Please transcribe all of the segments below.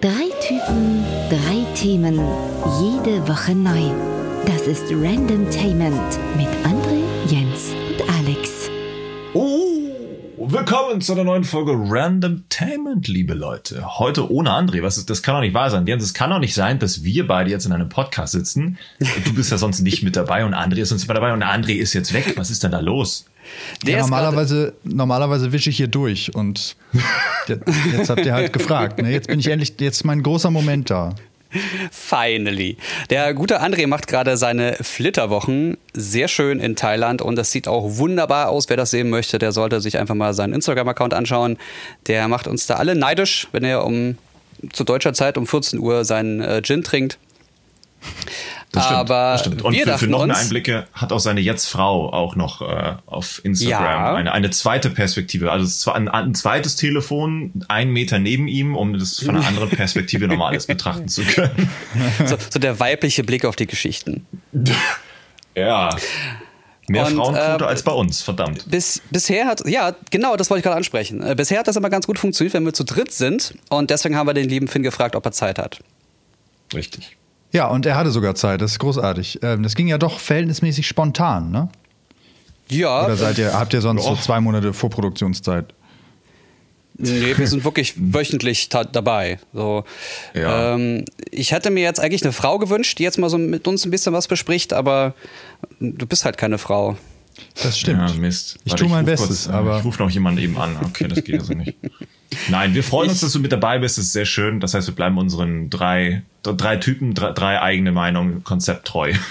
Drei Typen, drei Themen, jede Woche neu. Das ist Random Tainment mit André, Jens und Alex. Oh, willkommen zu einer neuen Folge Random Tainment, liebe Leute. Heute ohne André. Was ist, das kann doch nicht wahr sein. Jens, es kann doch nicht sein, dass wir beide jetzt in einem Podcast sitzen. Du bist ja sonst nicht mit dabei und André ist sonst immer dabei und André ist jetzt weg. Was ist denn da los? Ja, normalerweise, normalerweise wische ich hier durch und jetzt, jetzt habt ihr halt gefragt. Ne? Jetzt bin ich endlich, jetzt ist mein großer Moment da. Finally. Der gute André macht gerade seine Flitterwochen sehr schön in Thailand und das sieht auch wunderbar aus. Wer das sehen möchte, der sollte sich einfach mal seinen Instagram-Account anschauen. Der macht uns da alle neidisch, wenn er um zu deutscher Zeit um 14 Uhr seinen äh, Gin trinkt. Das stimmt, Aber das stimmt. Und wir für, für noch mehr Einblicke hat auch seine Jetzt-Frau auch noch äh, auf Instagram Ja. eine, eine zweite Perspektive. Also zwar ein, ein zweites Telefon, einen Meter neben ihm, um das von einer anderen Perspektive nochmal alles betrachten zu können. So, so der weibliche Blick auf die Geschichten. Ja. Mehr Und, Frauenquote äh, als bei uns, verdammt. Bis, bisher hat, ja, genau, das wollte ich gerade ansprechen. Äh, bisher hat das immer ganz gut funktioniert, wenn wir zu dritt sind. Und deswegen haben wir den lieben Finn gefragt, ob er Zeit hat. Richtig. Ja, und er hatte sogar Zeit, das ist großartig. Ähm, das ging ja doch verhältnismäßig spontan, ne? Ja, Oder seid ihr, habt ihr sonst so Ja. zwei Monate Vorproduktionszeit? Nee, wir sind wirklich wöchentlich dabei. So, Ja. ähm, ich hätte mir jetzt eigentlich eine Frau gewünscht, die jetzt mal so mit uns ein bisschen was bespricht, aber du bist halt keine Frau. Das stimmt. Ja, Mist. Ich Warte, tue mein Bestes, kurz, aber Ich rufe noch jemanden eben an. Okay, das geht also nicht. Nein, wir freuen uns, dass du mit dabei bist. Das ist sehr schön. Das heißt, wir bleiben unseren drei, drei Typen, drei, drei eigene Meinungen, Konzept treu.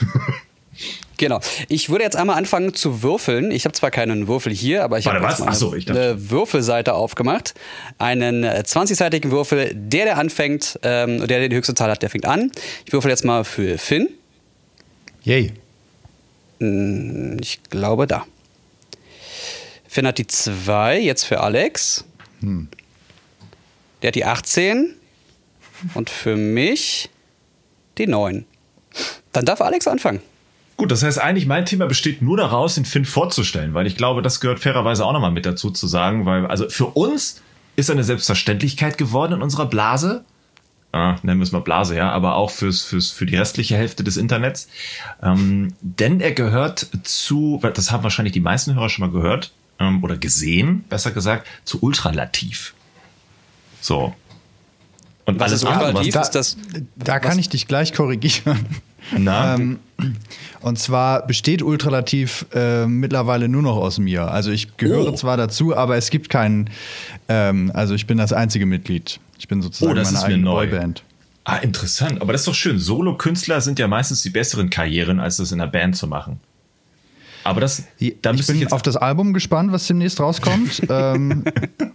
Genau. Ich würde jetzt einmal anfangen zu würfeln. Ich habe zwar keinen Würfel hier, aber ich habe Ach so, ich dachte- eine Würfelseite aufgemacht. Einen äh, 20-seitigen Würfel. Der, der anfängt, ähm, der, der die höchste Zahl hat, der fängt an. Ich würfel jetzt mal für Finn. yay. Ich glaube da. Finn hat die 2, jetzt für Alex. Hm. Der hat die 18. Und für mich die 9. Dann darf Alex anfangen. Gut, das heißt eigentlich, mein Thema besteht nur daraus, den Finn vorzustellen, weil ich glaube, das gehört fairerweise auch nochmal mit dazu zu sagen, weil, also für uns ist eine Selbstverständlichkeit geworden in unserer Blase. Ah, nennen wir es mal Blase, ja, aber auch fürs, fürs, für die restliche Hälfte des Internets. Ähm, denn er gehört zu, das haben wahrscheinlich die meisten Hörer schon mal gehört, ähm, oder gesehen, besser gesagt, zu Ultralativ. So. Und Was ist Ultralativ? Da, ist das- da kann ich dich gleich korrigieren. Na, Ähm, und zwar besteht Ultralativ äh, mittlerweile nur noch aus mir. Also ich gehöre Oh. zwar dazu, aber es gibt keinen, ähm, also ich bin das einzige Mitglied. Ich bin sozusagen Oh, das meine eigene neu. Boyband. Ah, interessant. Aber das ist doch schön. Solo-Künstler sind ja meistens die besseren Karrieren, als das in einer Band zu machen. Aber das, da ich bin ich jetzt auf das Album gespannt, was demnächst rauskommt. ähm,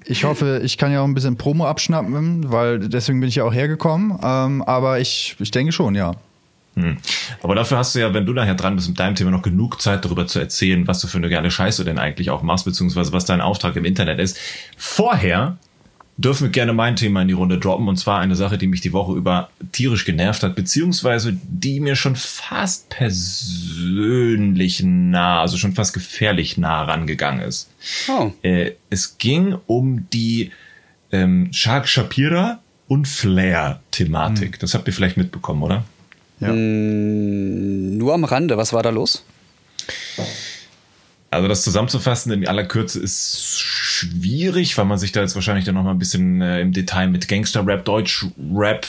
ich hoffe, ich kann ja auch ein bisschen Promo abschnappen, weil deswegen bin ich ja auch hergekommen. Ähm, aber ich, ich denke schon, ja. Hm. Aber dafür hast du ja, wenn du nachher dran bist mit deinem Thema, noch genug Zeit darüber zu erzählen, was du für eine geile Scheiße denn eigentlich auch machst, beziehungsweise was dein Auftrag im Internet ist. Vorher dürfen wir gerne mein Thema in die Runde droppen, und zwar eine Sache, die mich die Woche über tierisch genervt hat, beziehungsweise die mir schon fast persönlich nah, also schon fast gefährlich nah rangegangen ist. Oh. Äh, es ging um die ähm, Shark Shapira und Flair-Thematik. Das habt ihr vielleicht mitbekommen, oder? ja. Nur am Rande, was war da los? Also das zusammenzufassen in aller Kürze ist schwierig, weil man sich da jetzt wahrscheinlich dann noch mal ein bisschen äh, im Detail mit Gangster-Rap, Deutsch-Rap,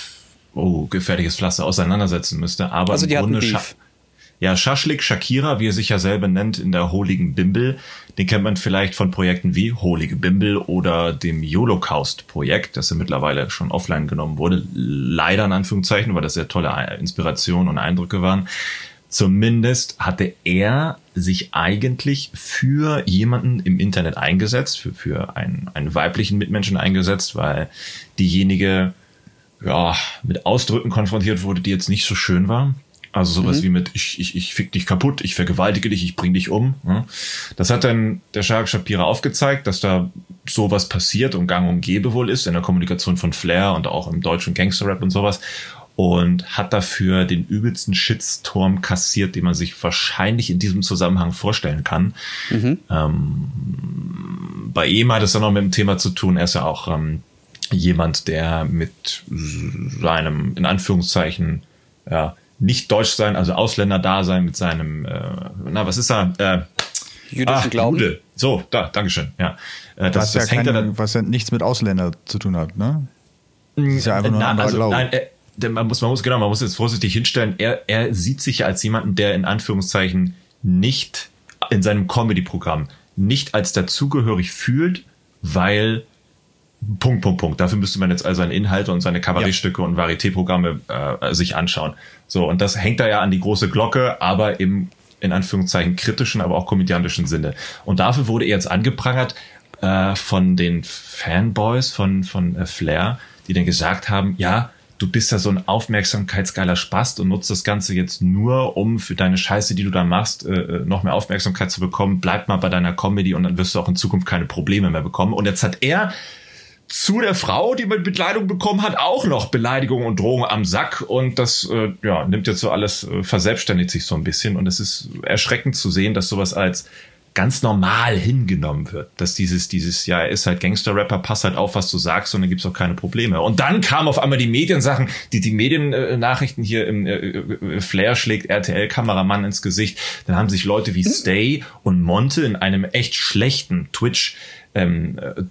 oh, gefährliches Pflaster auseinandersetzen müsste. Aber Also im Grunde. Scha- ja, Schaschlik Shakira, wie er sich ja selber nennt, in der Holigen Bimbel, den kennt man vielleicht von Projekten wie Holige Bimbel oder dem Holocaust-Projekt, das ja mittlerweile schon offline genommen wurde. Leider in Anführungszeichen, weil das sehr tolle Inspirationen und Eindrücke waren. Zumindest hatte er sich eigentlich für jemanden im Internet eingesetzt, für, für einen, einen weiblichen Mitmenschen eingesetzt, weil diejenige ja, mit Ausdrücken konfrontiert wurde, die jetzt nicht so schön war. Also sowas wie mit ich, ich, ich fick dich kaputt, ich vergewaltige dich, ich bring dich um. ne? Das hat dann der Shark Shapira aufgezeigt, dass da sowas passiert und gang und gäbe wohl ist in der Kommunikation von Flair und auch im deutschen Gangster-Rap und sowas. Und hat dafür den übelsten Shitstorm kassiert, den man sich wahrscheinlich in diesem Zusammenhang vorstellen kann. Ähm, bei ihm hat es dann noch mit dem Thema zu tun, er ist ja auch ähm, jemand, der mit seinem, in Anführungszeichen, ja, nicht deutsch sein, also Ausländer da sein mit seinem, äh, na, was ist da? Äh, Jüdischen ah, Glauben. Jude. So, da, Dankeschön. Ja. Äh, das, was, das ja keine, was ja nichts mit Ausländer zu tun hat, ne? Das ist ja einfach nur ein anderer also, Glaube. Nein, äh, man muss, man muss, genau, man muss jetzt vorsichtig hinstellen, er, er sieht sich ja als jemanden, der in Anführungszeichen nicht in seinem Comedy-Programm nicht als dazugehörig fühlt, weil Punkt, Punkt, Punkt. Dafür müsste man jetzt also seine Inhalte und seine Kabarettstücke ja. und Varieté-Programme äh, sich anschauen. So, und das hängt da ja an die große Glocke, aber im, in Anführungszeichen, kritischen, aber auch komödiantischen Sinne. Und dafür wurde er jetzt angeprangert äh, von den Fanboys von, von äh, Flair, die dann gesagt haben, ja, du bist ja so ein aufmerksamkeitsgeiler Spast und nutzt das Ganze jetzt nur, um für deine Scheiße, die du da machst, äh, äh, noch mehr Aufmerksamkeit zu bekommen. Bleib mal bei deiner Comedy und dann wirst du auch in Zukunft keine Probleme mehr bekommen. Und jetzt hat er zu der Frau, die mit Beleidigung bekommen hat, auch noch Beleidigung und Drohung am Sack und das äh, ja, nimmt jetzt so alles, äh, verselbstständigt sich so ein bisschen und es ist erschreckend zu sehen, dass sowas als ganz normal hingenommen wird, dass dieses, dieses, ja, er ist halt Gangster-Rapper, pass halt auf, was du sagst und dann gibt's auch keine Probleme. Und dann kam auf einmal die Mediensachen, die, die Mediennachrichten hier im äh, äh, Flair schlägt RTL-Kameramann ins Gesicht, dann haben sich Leute wie Stay und Monte in einem echt schlechten Twitch ähm, äh,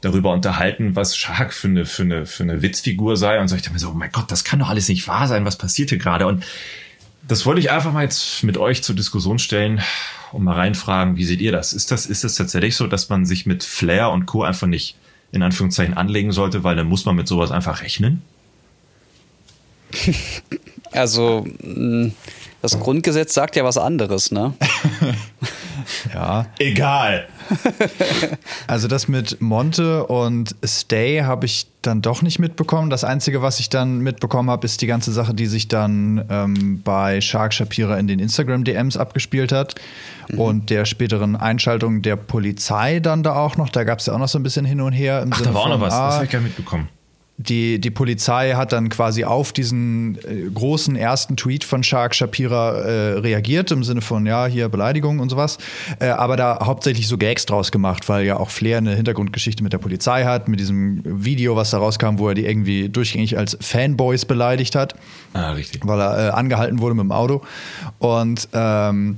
darüber unterhalten, was Shark für eine, für eine, für eine Witzfigur sei. Und so ich dachte mir so, oh mein Gott, das kann doch alles nicht wahr sein, was passiert hier gerade? Und das wollte ich einfach mal jetzt mit euch zur Diskussion stellen und mal reinfragen, wie seht ihr das? Ist das, ist das tatsächlich so, dass man sich mit Flair und Co. einfach nicht in Anführungszeichen anlegen sollte, weil dann muss man mit sowas einfach rechnen? Also, mm, das Grundgesetz sagt ja was anderes, ne? ja. Egal. also das mit Monte und Stay habe ich dann doch nicht mitbekommen. Das Einzige, was ich dann mitbekommen habe, ist die ganze Sache, die sich dann ähm, bei Shark Shapira in den Instagram-DMs abgespielt hat. Mhm. Und der späteren Einschaltung der Polizei dann da auch noch. Da gab es ja auch noch so ein bisschen hin und her. Im Ach, Sinne da war auch noch was. Ah, das habe ich gar nicht mitbekommen die, die Polizei hat dann quasi auf diesen äh, großen ersten Tweet von Shark Shapira äh, reagiert, im Sinne von, ja, hier Beleidigung und sowas, äh, aber da hauptsächlich so Gags draus gemacht, weil ja auch Flair eine Hintergrundgeschichte mit der Polizei hat, mit diesem Video, was da rauskam, wo er die irgendwie durchgängig als Fanboys beleidigt hat. Ah, richtig. Weil er äh, angehalten wurde mit dem Auto. Und ähm,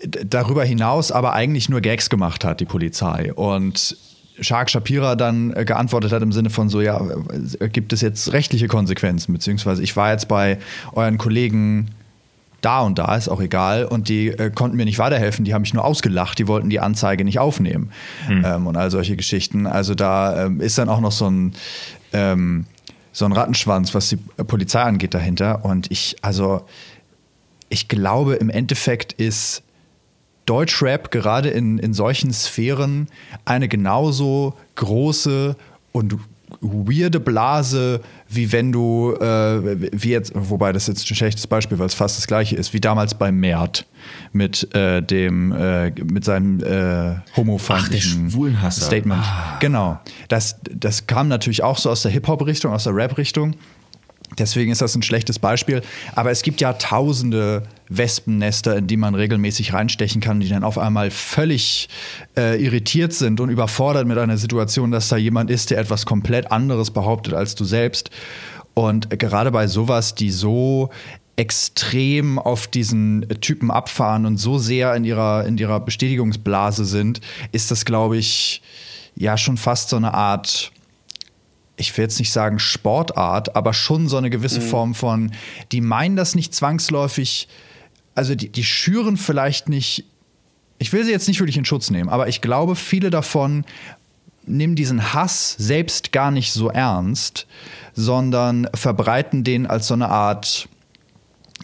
darüber hinaus aber eigentlich nur Gags gemacht hat, die Polizei. Und Shark Shapira dann äh, geantwortet hat im Sinne von so, ja, äh, gibt es jetzt rechtliche Konsequenzen? Beziehungsweise ich war jetzt bei euren Kollegen da und da, ist auch egal, und die äh, konnten mir nicht weiterhelfen, die haben mich nur ausgelacht, die wollten die Anzeige nicht aufnehmen hm. ähm, und all solche Geschichten. Also da ähm, ist dann auch noch so ein, ähm, so ein Rattenschwanz, was die Polizei angeht dahinter. Und ich, also ich glaube, im Endeffekt ist Deutschrap gerade in, in solchen Sphären eine genauso große und weirde Blase, wie wenn du, äh, wie jetzt, wobei das jetzt ein schlechtes Beispiel, weil es fast das gleiche ist, wie damals bei Mert mit äh, dem, äh, mit seinem äh, homofeindlichen Statement. Ah. Genau. Das, das kam natürlich auch so aus der Hip-Hop-Richtung, aus der Rap-Richtung. Deswegen ist das ein schlechtes Beispiel. Aber es gibt ja tausende Wespennester, in die man regelmäßig reinstechen kann, die dann auf einmal völlig äh, irritiert sind und überfordert mit einer Situation, dass da jemand ist, der etwas komplett anderes behauptet als du selbst. Und gerade bei sowas, die so extrem auf diesen Typen abfahren und so sehr in ihrer, in ihrer Bestätigungsblase sind, ist das, glaube ich, ja schon fast so eine Art ich will jetzt nicht sagen Sportart, aber schon so eine gewisse mhm. Form von, die meinen das nicht zwangsläufig, also die, die schüren vielleicht nicht, ich will sie jetzt nicht wirklich in Schutz nehmen, aber ich glaube, viele davon nehmen diesen Hass selbst gar nicht so ernst, sondern verbreiten den als so eine Art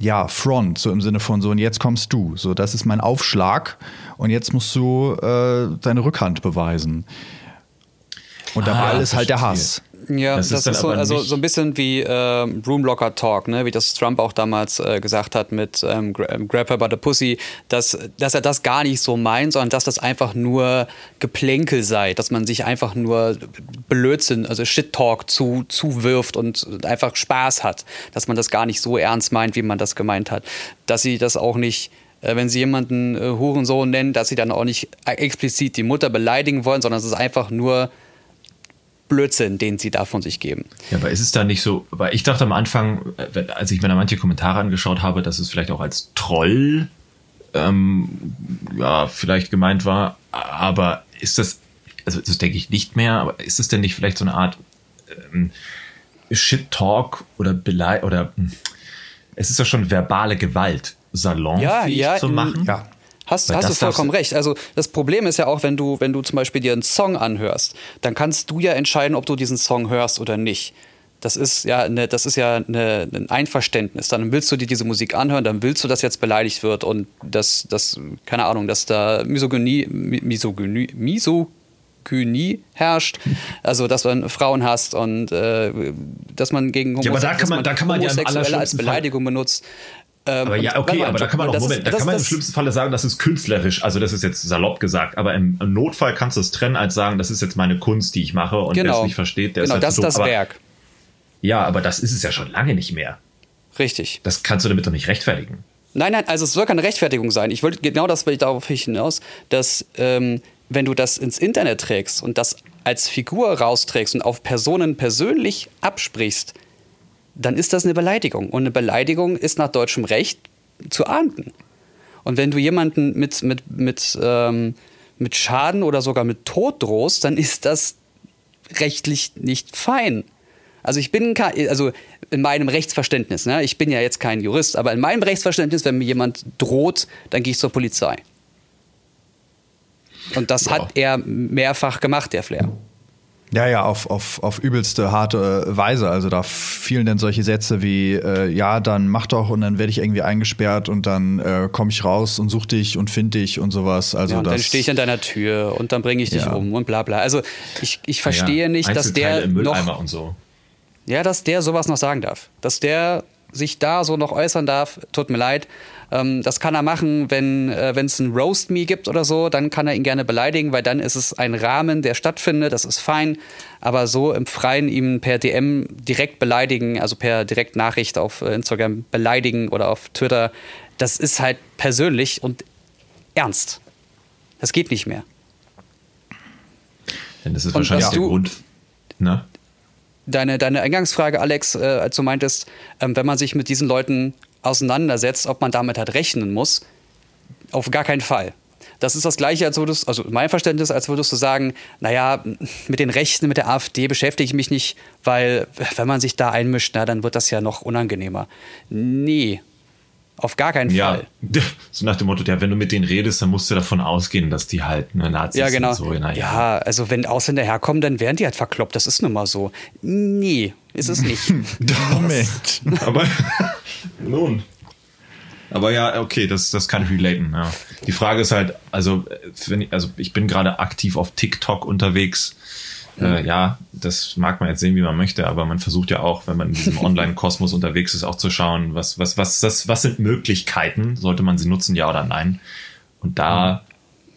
ja, Front, so im Sinne von so, und jetzt kommst du. So, das ist mein Aufschlag und jetzt musst du äh, deine Rückhand beweisen. Und dabei ah, ist halt der Hass. Ja, das, das ist, ist so, also so ein bisschen wie äh, Roomlocker Talk, ne? wie das Trump auch damals äh, gesagt hat mit ähm, ähm, Grab her by the Pussy, dass, dass er das gar nicht so meint, sondern dass das einfach nur Geplänkel sei, dass man sich einfach nur Blödsinn, also Shit-Talk zu, zuwirft und einfach Spaß hat, dass man das gar nicht so ernst meint, wie man das gemeint hat. Dass sie das auch nicht äh, wenn sie jemanden äh, Hurensohn nennen, dass sie dann auch nicht explizit die Mutter beleidigen wollen, sondern es ist einfach nur Blödsinn, den sie da von sich geben. Ja, aber ist es da nicht so, weil ich dachte am Anfang, als ich mir da manche Kommentare angeschaut habe, dass es vielleicht auch als Troll ähm, ja, vielleicht gemeint war, aber ist das, also das denke ich nicht mehr, aber ist es denn nicht vielleicht so eine Art ähm, Shit-Talk oder Belei oder hm, es ist ja schon verbale Gewalt, salonfähig Ja, ja, zu machen? Ja. Hast, hast du das vollkommen recht. Also das Problem ist ja auch, wenn du, wenn du zum Beispiel dir einen Song anhörst, dann kannst du ja entscheiden, ob du diesen Song hörst oder nicht. Das ist ja, eine, das ist ja eine, ein Einverständnis. Dann willst du dir diese Musik anhören, dann willst du, dass jetzt beleidigt wird und dass, dass keine Ahnung, dass da Misogynie, Mi- Misogynie, Misogynie herrscht. Also, dass man Frauen hasst und äh, dass man gegen Ja, aber da kann man- da kann man ja Homosexuelle als allerschlimmsten Fall- Beleidigung benutzt. Ähm, Aber ja, okay, aber da kann man auch, das ist- Moment, da kann man im schlimmsten Falle sagen, das ist künstlerisch. Also das ist jetzt salopp gesagt, aber im, im Notfall kannst du es trennen als sagen, das ist jetzt meine Kunst, die ich mache und wer es Genau, nicht versteht, der genau, ist halt das ist das aber, Werk. Ja, aber das ist es ja schon lange nicht mehr. Richtig. Das kannst du damit doch nicht rechtfertigen. Nein, nein, also es soll keine Rechtfertigung sein. Ich wollte genau das will ich darauf hinaus, dass ähm, wenn du das ins Internet trägst und das als Figur rausträgst und auf Personen persönlich absprichst, dann ist das eine Beleidigung. Und eine Beleidigung ist nach deutschem Recht zu ahnden. Und wenn du jemanden mit, mit, mit, ähm, mit Schaden oder sogar mit Tod drohst, dann ist das rechtlich nicht fein. Also ich bin kein, also in meinem Rechtsverständnis, ne, ich bin ja jetzt kein Jurist, aber in meinem Rechtsverständnis, wenn mir jemand droht, dann gehe ich zur Polizei. Und das Ja. hat er mehrfach gemacht, der Flair. Ja, ja, auf, auf, auf übelste harte äh, Weise. Also da fielen dann solche Sätze wie, äh, ja, dann mach doch und dann werde ich irgendwie eingesperrt und dann äh, komme ich raus und such dich und find dich und sowas. Also ja, und das, dann stehe ich an deiner Tür und dann bringe ich dich Ja. um und bla bla. Also ich, ich verstehe ja, nicht, dass der noch, und so. ja, dass der sowas noch sagen darf. Dass der sich da so noch äußern darf, tut mir leid. Ähm, das kann er machen, wenn äh, es ein Roast Me gibt oder so, dann kann er ihn gerne beleidigen, weil dann ist es ein Rahmen, der stattfindet, das ist fein. Aber so im Freien ihm per DM direkt beleidigen, also per Direktnachricht auf äh, Instagram beleidigen oder auf Twitter, das ist halt persönlich und ernst. Das geht nicht mehr. Denn das ist Und wahrscheinlich der du- Grund. Ne? deine, deine Eingangsfrage, Alex, äh, als du meintest, ähm, wenn man sich mit diesen Leuten auseinandersetzt, ob man damit halt rechnen muss, auf gar keinen Fall. Das ist das Gleiche, als würdest, also mein Verständnis, als würdest du sagen, naja, mit den Rechten, mit der AfD beschäftige ich mich nicht, weil wenn man sich da einmischt, na, dann wird das ja noch unangenehmer. Nee, auf gar keinen Ja, Fall. so nach dem Motto, ja, wenn du mit denen redest, dann musst du davon ausgehen, dass die halt ne, Nazis Ja, genau. sind. So, na, ja, also wenn Ausländer herkommen, dann werden die halt verkloppt. Das ist nun mal so. Nee, ist es nicht. Moment. Aber nun. Aber ja, okay, das, das kann ich relaten. Ja. Die Frage ist halt, also, äh, wenn ich, also ich bin gerade aktiv auf TikTok unterwegs. Äh, ja, das mag man jetzt sehen, wie man möchte, aber man versucht ja auch, wenn man in diesem Online-Kosmos unterwegs ist, auch zu schauen, was, was, was, das, was sind Möglichkeiten, sollte man sie nutzen, ja oder nein. Und da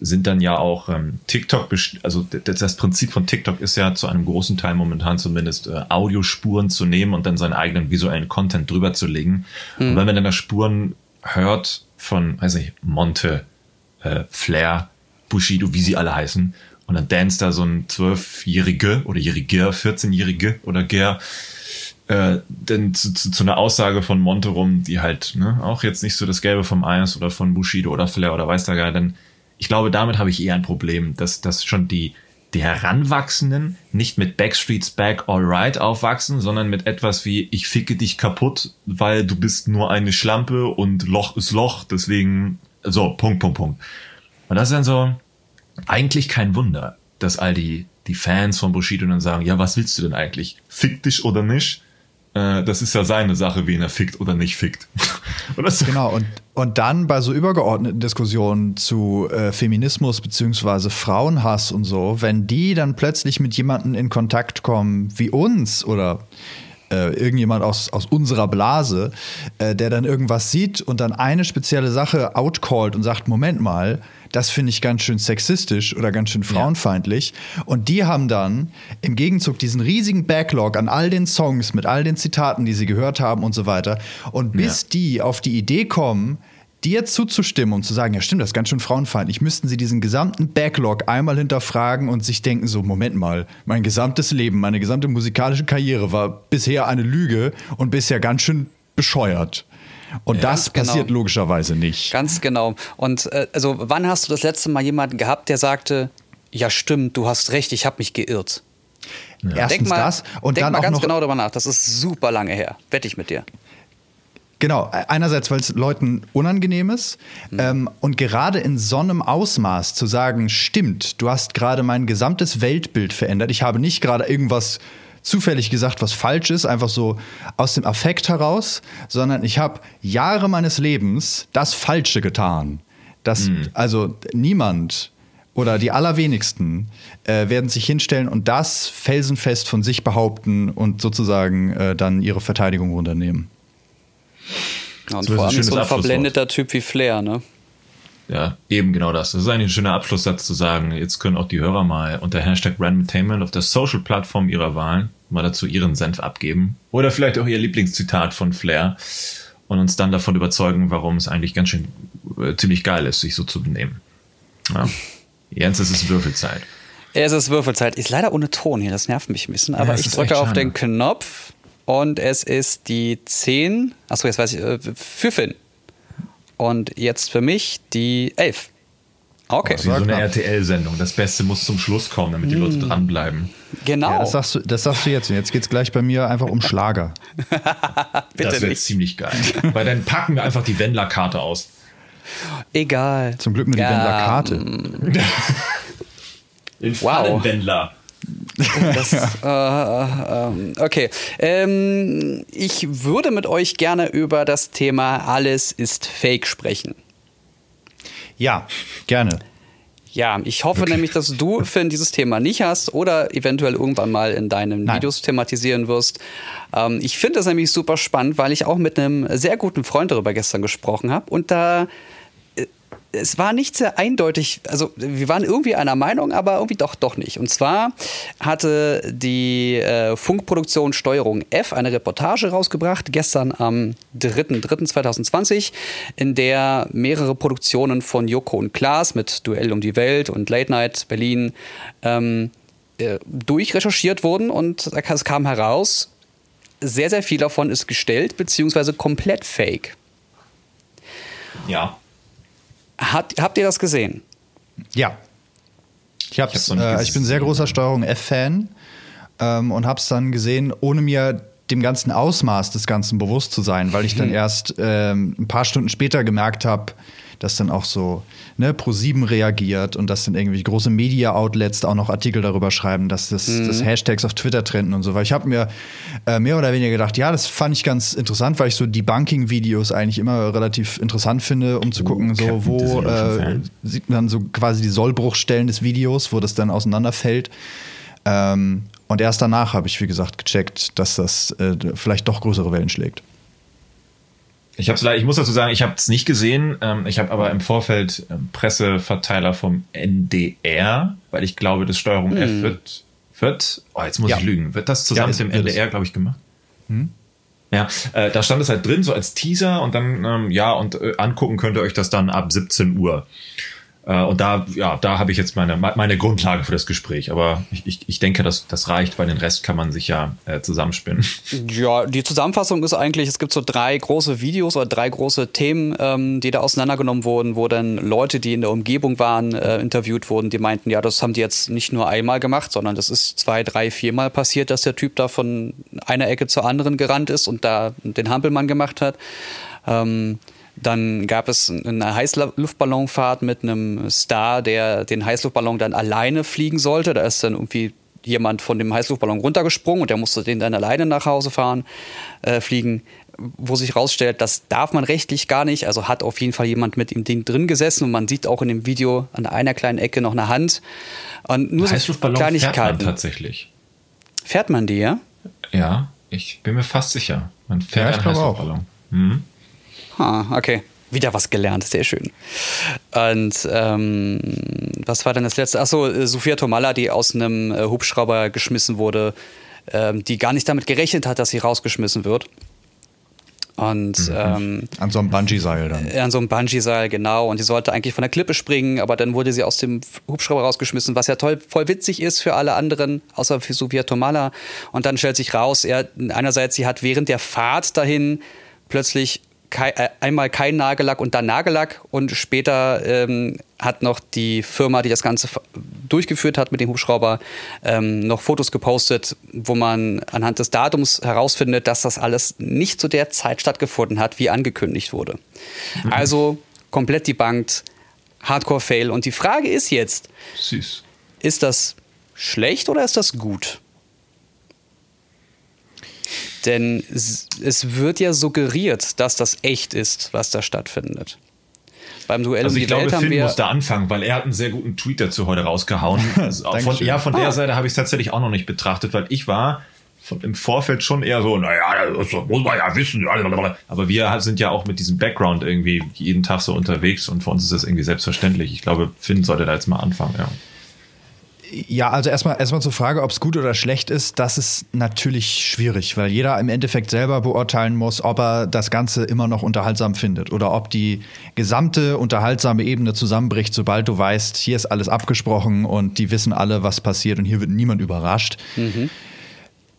sind dann ja auch ähm, TikTok, also d- d- das Prinzip von TikTok ist ja zu einem großen Teil momentan zumindest äh, Audiospuren zu nehmen und dann seinen eigenen visuellen Content drüber zu legen. Und wenn man dann da Spuren hört von, weiß nicht, Monte, äh, Flair, Bushido, wie sie alle heißen, und dann dance da so ein Zwölfjährige oder Jähriger, 14-Jährige oder Ger, äh, denn zu, zu, zu einer Aussage von Monte rum, die halt ne, auch jetzt nicht so das Gelbe vom Eis oder von Bushido oder Flair oder weiß der Geil, denn ich glaube, damit habe ich eher ein Problem, dass, dass schon die, die Heranwachsenden nicht mit Backstreets Back Alright aufwachsen, sondern mit etwas wie ich ficke dich kaputt, weil du bist nur eine Schlampe und Loch ist Loch, deswegen so, Punkt, Punkt, Punkt. Und das ist dann so, eigentlich kein Wunder, dass all die, die Fans von Bushido dann sagen, ja, was willst du denn eigentlich? Fick dich oder nicht? Äh, das ist ja seine Sache, wen er fickt oder nicht fickt. Und das, Genau, und, und dann bei so übergeordneten Diskussionen zu äh, Feminismus beziehungsweise Frauenhass und so, wenn die dann plötzlich mit jemandem in Kontakt kommen wie uns oder äh, irgendjemand aus, aus unserer Blase, äh, der dann irgendwas sieht und dann eine spezielle Sache outcallt und sagt, Moment mal, das finde ich ganz schön sexistisch oder ganz schön frauenfeindlich. Und die haben dann im Gegenzug diesen riesigen Backlog an all den Songs mit all den Zitaten, die sie gehört haben und so weiter. Und bis Ja. die auf die Idee kommen, dir zuzustimmen und zu sagen, ja stimmt, das ist ganz schön frauenfeindlich, müssten sie diesen gesamten Backlog einmal hinterfragen und sich denken, so, Moment mal, mein gesamtes Leben, meine gesamte musikalische Karriere war bisher eine Lüge und bisher ganz schön bescheuert. Und ja, das passiert genau. logischerweise nicht. Ganz genau. Und äh, also wann hast du das letzte Mal jemanden gehabt, der sagte, ja stimmt, du hast recht, ich habe mich geirrt? Ja. Erstens denk mal, das und denk dann mal auch ganz noch genau darüber nach. Das ist super lange her. Wette ich mit dir. Genau, einerseits, weil es Leuten unangenehm ist mhm. ähm, und gerade in so einem Ausmaß zu sagen, stimmt, du hast gerade mein gesamtes Weltbild verändert. Ich habe nicht gerade irgendwas zufällig gesagt, was falsch ist, einfach so aus dem Affekt heraus, sondern ich habe Jahre meines Lebens das Falsche getan. Das, mhm. Also niemand oder die allerwenigsten äh, werden sich hinstellen und das felsenfest von sich behaupten und sozusagen äh, dann ihre Verteidigung runternehmen. Ja, und vor allem so ein verblendeter Typ wie Flair, ne? Ja, eben genau das. Das ist eigentlich ein schöner Abschlusssatz zu sagen. Jetzt können auch die Hörer mal unter Hashtag Randomtainment auf der Social-Plattform ihrer Wahl mal dazu ihren Senf abgeben. Oder vielleicht auch ihr Lieblingszitat von Flair und uns dann davon überzeugen, warum es eigentlich ganz schön äh, ziemlich geil ist, sich so zu benehmen. Ja. Jens, es ist Würfelzeit. Es ist Würfelzeit. Ist leider ohne Ton hier, das nervt mich ein bisschen. Aber ja, ich drücke auf den Knopf und es ist die 10. Achso, jetzt weiß ich, äh, für Finn. Und jetzt für mich die 11. Okay. Oh, wie so eine RTL-Sendung. Das Beste muss zum Schluss kommen, damit die Leute mm. dranbleiben. Genau. Ja, das, sagst du, das sagst du jetzt. Und jetzt geht es gleich bei mir einfach um Schlager. Bitte das wird ziemlich geil. Weil dann packen wir einfach die Wendler-Karte aus. Egal. Zum Glück nur die ja. Wendler-Karte. Den wow. Wendler. Das, äh, äh, okay. Ähm, ich würde mit euch gerne über das Thema Alles ist Fake sprechen. Ja, gerne. Ja, ich hoffe okay. nämlich, dass du, Finn, dieses Thema nicht hast oder eventuell irgendwann mal in deinen Nein. Videos thematisieren wirst. Ähm, ich finde das nämlich super spannend, weil ich auch mit einem sehr guten Freund darüber gestern gesprochen habe und da es war nicht sehr eindeutig, also wir waren irgendwie einer Meinung, aber irgendwie doch, doch nicht. Und zwar hatte die äh, Funkproduktion Steuerung F eine Reportage rausgebracht, gestern am 3.3.2020, in der mehrere Produktionen von Joko und Klaas mit Duell um die Welt und Late Night Berlin ähm, äh, durchrecherchiert wurden und es kam heraus, sehr, sehr viel davon ist gestellt, beziehungsweise komplett fake. Ja. Hat, habt ihr das gesehen? Ja. Ich, hab's, ich, äh, ich bin sehr großer Steuerung F-Fan ähm, und habe es dann gesehen, ohne mir dem ganzen Ausmaß des Ganzen bewusst zu sein, weil ich dann mhm. erst ähm, ein paar Stunden später gemerkt habe, dass dann auch so ne, Pro7 reagiert und dass dann irgendwie große Media-Outlets auch noch Artikel darüber schreiben, dass das, mhm. das Hashtags auf Twitter trenden und so. Weil ich habe mir äh, mehr oder weniger gedacht, ja, das fand ich ganz interessant, weil ich so Debunking-Videos eigentlich immer relativ interessant finde, um zu oh, gucken, so wo äh, sieht man so quasi die Sollbruchstellen des Videos, wo das dann auseinanderfällt. Ähm, und erst danach habe ich, wie gesagt, gecheckt, dass das äh, vielleicht doch größere Wellen schlägt. Ich hab's leider, ich muss dazu sagen, ich habe es nicht gesehen. Ähm, ich habe aber im Vorfeld ähm, Presseverteiler vom NDR, weil ich glaube, das Steuerung hm. F wird, wird, oh, jetzt muss ja. ich lügen, wird das zusammen ja, mit dem NDR, glaube ich, gemacht? Hm? Ja, äh, da stand es halt drin, so als Teaser und dann, ähm, ja, und äh, angucken könnt ihr euch das dann ab 17 Uhr. Äh, und da, ja, da habe ich jetzt meine, meine Grundlage für das Gespräch. Aber ich, ich, ich denke, das, das reicht, weil den Rest kann man sich ja äh, zusammenspinnen. Ja, die Zusammenfassung ist eigentlich, es gibt so drei große Videos oder drei große Themen, ähm, die da auseinandergenommen wurden, wo dann Leute, die in der Umgebung waren, äh, interviewt wurden, die meinten, ja, das haben die jetzt nicht nur einmal gemacht, sondern das ist zwei, drei, viermal passiert, dass der Typ da von einer Ecke zur anderen gerannt ist und da den Hampelmann gemacht hat. Ähm, dann gab es eine Heißluftballonfahrt mit einem Star, der den Heißluftballon dann alleine fliegen sollte. Da ist dann irgendwie jemand von dem Heißluftballon runtergesprungen und der musste den dann alleine nach Hause fahren, äh, fliegen. Wo sich herausstellt, das darf man rechtlich gar nicht. Also hat auf jeden Fall jemand mit im Ding drin gesessen und man sieht auch in dem Video an einer kleinen Ecke noch eine Hand. Und nur Heißluftballon so Kleinigkeiten. fährt man tatsächlich. Fährt man die, ja? Ja, ich bin mir fast sicher. Man fährt ja, einen Heißluftballon. Hm. Ah, okay. Wieder was gelernt, sehr schön. Und ähm, was war denn das letzte? Achso, äh, Sophia Tomalla, die aus einem äh, Hubschrauber geschmissen wurde, ähm, die gar nicht damit gerechnet hat, dass sie rausgeschmissen wird. Und mhm. ähm, an so einem Bungee-Seil dann. An so einem Bungee-Seil, genau. Und sie sollte eigentlich von der Klippe springen, aber dann wurde sie aus dem Hubschrauber rausgeschmissen, was ja toll, voll witzig ist für alle anderen, außer für Sofia Tomala. Und dann stellt sich raus, er einerseits, sie hat während der Fahrt dahin plötzlich kei, äh, einmal kein Nagellack und dann Nagellack und später ähm, hat noch die Firma, die das Ganze durchgeführt hat mit dem Hubschrauber, ähm, noch Fotos gepostet, wo man anhand des Datums herausfindet, dass das alles nicht zu der Zeit stattgefunden hat, wie angekündigt wurde. Mhm. Also komplett debunked, Hardcore-Fail. Und die Frage ist jetzt, Süß. ist das schlecht oder ist das gut? Denn es wird ja suggeriert, dass das echt ist, was da stattfindet. Beim Duell also um die glaube, Welt haben Finn wir muss da anfangen, weil er hat einen sehr guten Tweet dazu heute rausgehauen. Also von, ja, von der ah. Seite habe ich es tatsächlich auch noch nicht betrachtet, weil ich war von, im Vorfeld schon eher so, naja, das muss man ja wissen. Aber wir sind ja auch mit diesem Background irgendwie jeden Tag so unterwegs und für uns ist das irgendwie selbstverständlich. Ich glaube, Finn sollte da jetzt mal anfangen, ja. Ja, also erstmal erstmal zur Frage, ob es gut oder schlecht ist, das ist natürlich schwierig, weil jeder im Endeffekt selber beurteilen muss, ob er das Ganze immer noch unterhaltsam findet oder ob die gesamte unterhaltsame Ebene zusammenbricht, sobald du weißt, hier ist alles abgesprochen und die wissen alle, was passiert und hier wird niemand überrascht. Mhm.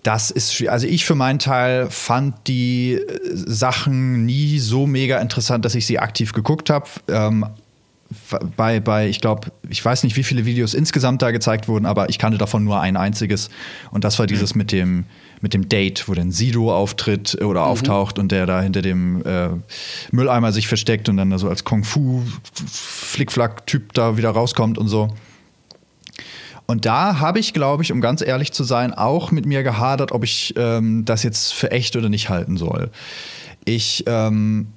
Das ist, also ich für meinen Teil fand die äh, Sachen nie so mega interessant, dass ich sie aktiv geguckt habe. Ähm, bei, bei ich glaube, ich weiß nicht, wie viele Videos insgesamt da gezeigt wurden, aber ich kannte davon nur ein einziges. Und das war dieses mhm. mit dem mit dem Date, wo dann Sido auftritt oder mhm. auftaucht und der da hinter dem äh, Mülleimer sich versteckt und dann so als Kung Fu Flickflack-Typ da wieder rauskommt und so. Und da habe ich, glaube ich, um ganz ehrlich zu sein, auch mit mir gehadert, ob ich ähm, das jetzt für echt oder nicht halten soll. Ich ähm,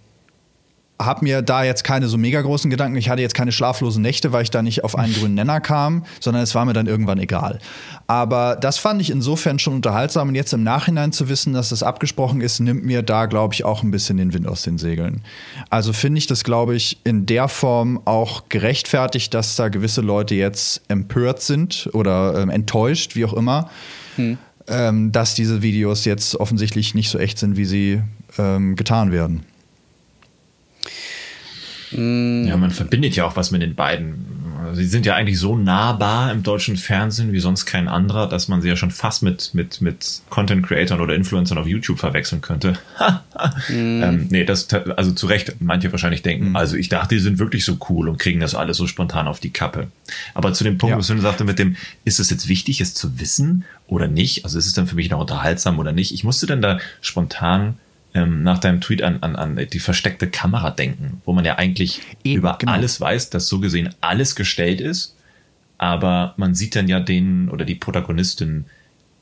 habe mir da jetzt keine so mega großen Gedanken. Ich hatte jetzt keine schlaflosen Nächte, weil ich da nicht auf einen grünen Nenner kam, sondern es war mir dann irgendwann egal. Aber das fand ich insofern schon unterhaltsam und jetzt im Nachhinein zu wissen, dass das abgesprochen ist, nimmt mir da, glaube ich, auch ein bisschen den Wind aus den Segeln. Also finde ich das, glaube ich, in der Form auch gerechtfertigt, dass da gewisse Leute jetzt empört sind oder ähm, enttäuscht, wie auch immer. Hm. Ähm, dass diese Videos jetzt offensichtlich nicht so echt sind, wie sie ähm, getan werden. Ja, man verbindet ja auch was mit den beiden. Sie sind ja eigentlich so nahbar im deutschen Fernsehen wie sonst kein anderer, dass man sie ja schon fast mit, mit, mit Content Creatern oder Influencern auf YouTube verwechseln könnte. mm. ähm, nee, das, also zu Recht, manche wahrscheinlich denken, mm. also ich dachte, die sind wirklich so cool und kriegen das alles so spontan auf die Kappe. Aber zu dem Punkt, ja. was du sagte mit dem, ist es jetzt wichtig, es zu wissen oder nicht? Also ist es dann für mich noch unterhaltsam oder nicht? Ich musste dann da spontan ähm, nach deinem Tweet an, an, an die versteckte Kamera denken, wo man ja eigentlich Eben, über genau. alles weiß, dass so gesehen alles gestellt ist, aber man sieht dann ja den oder die Protagonistin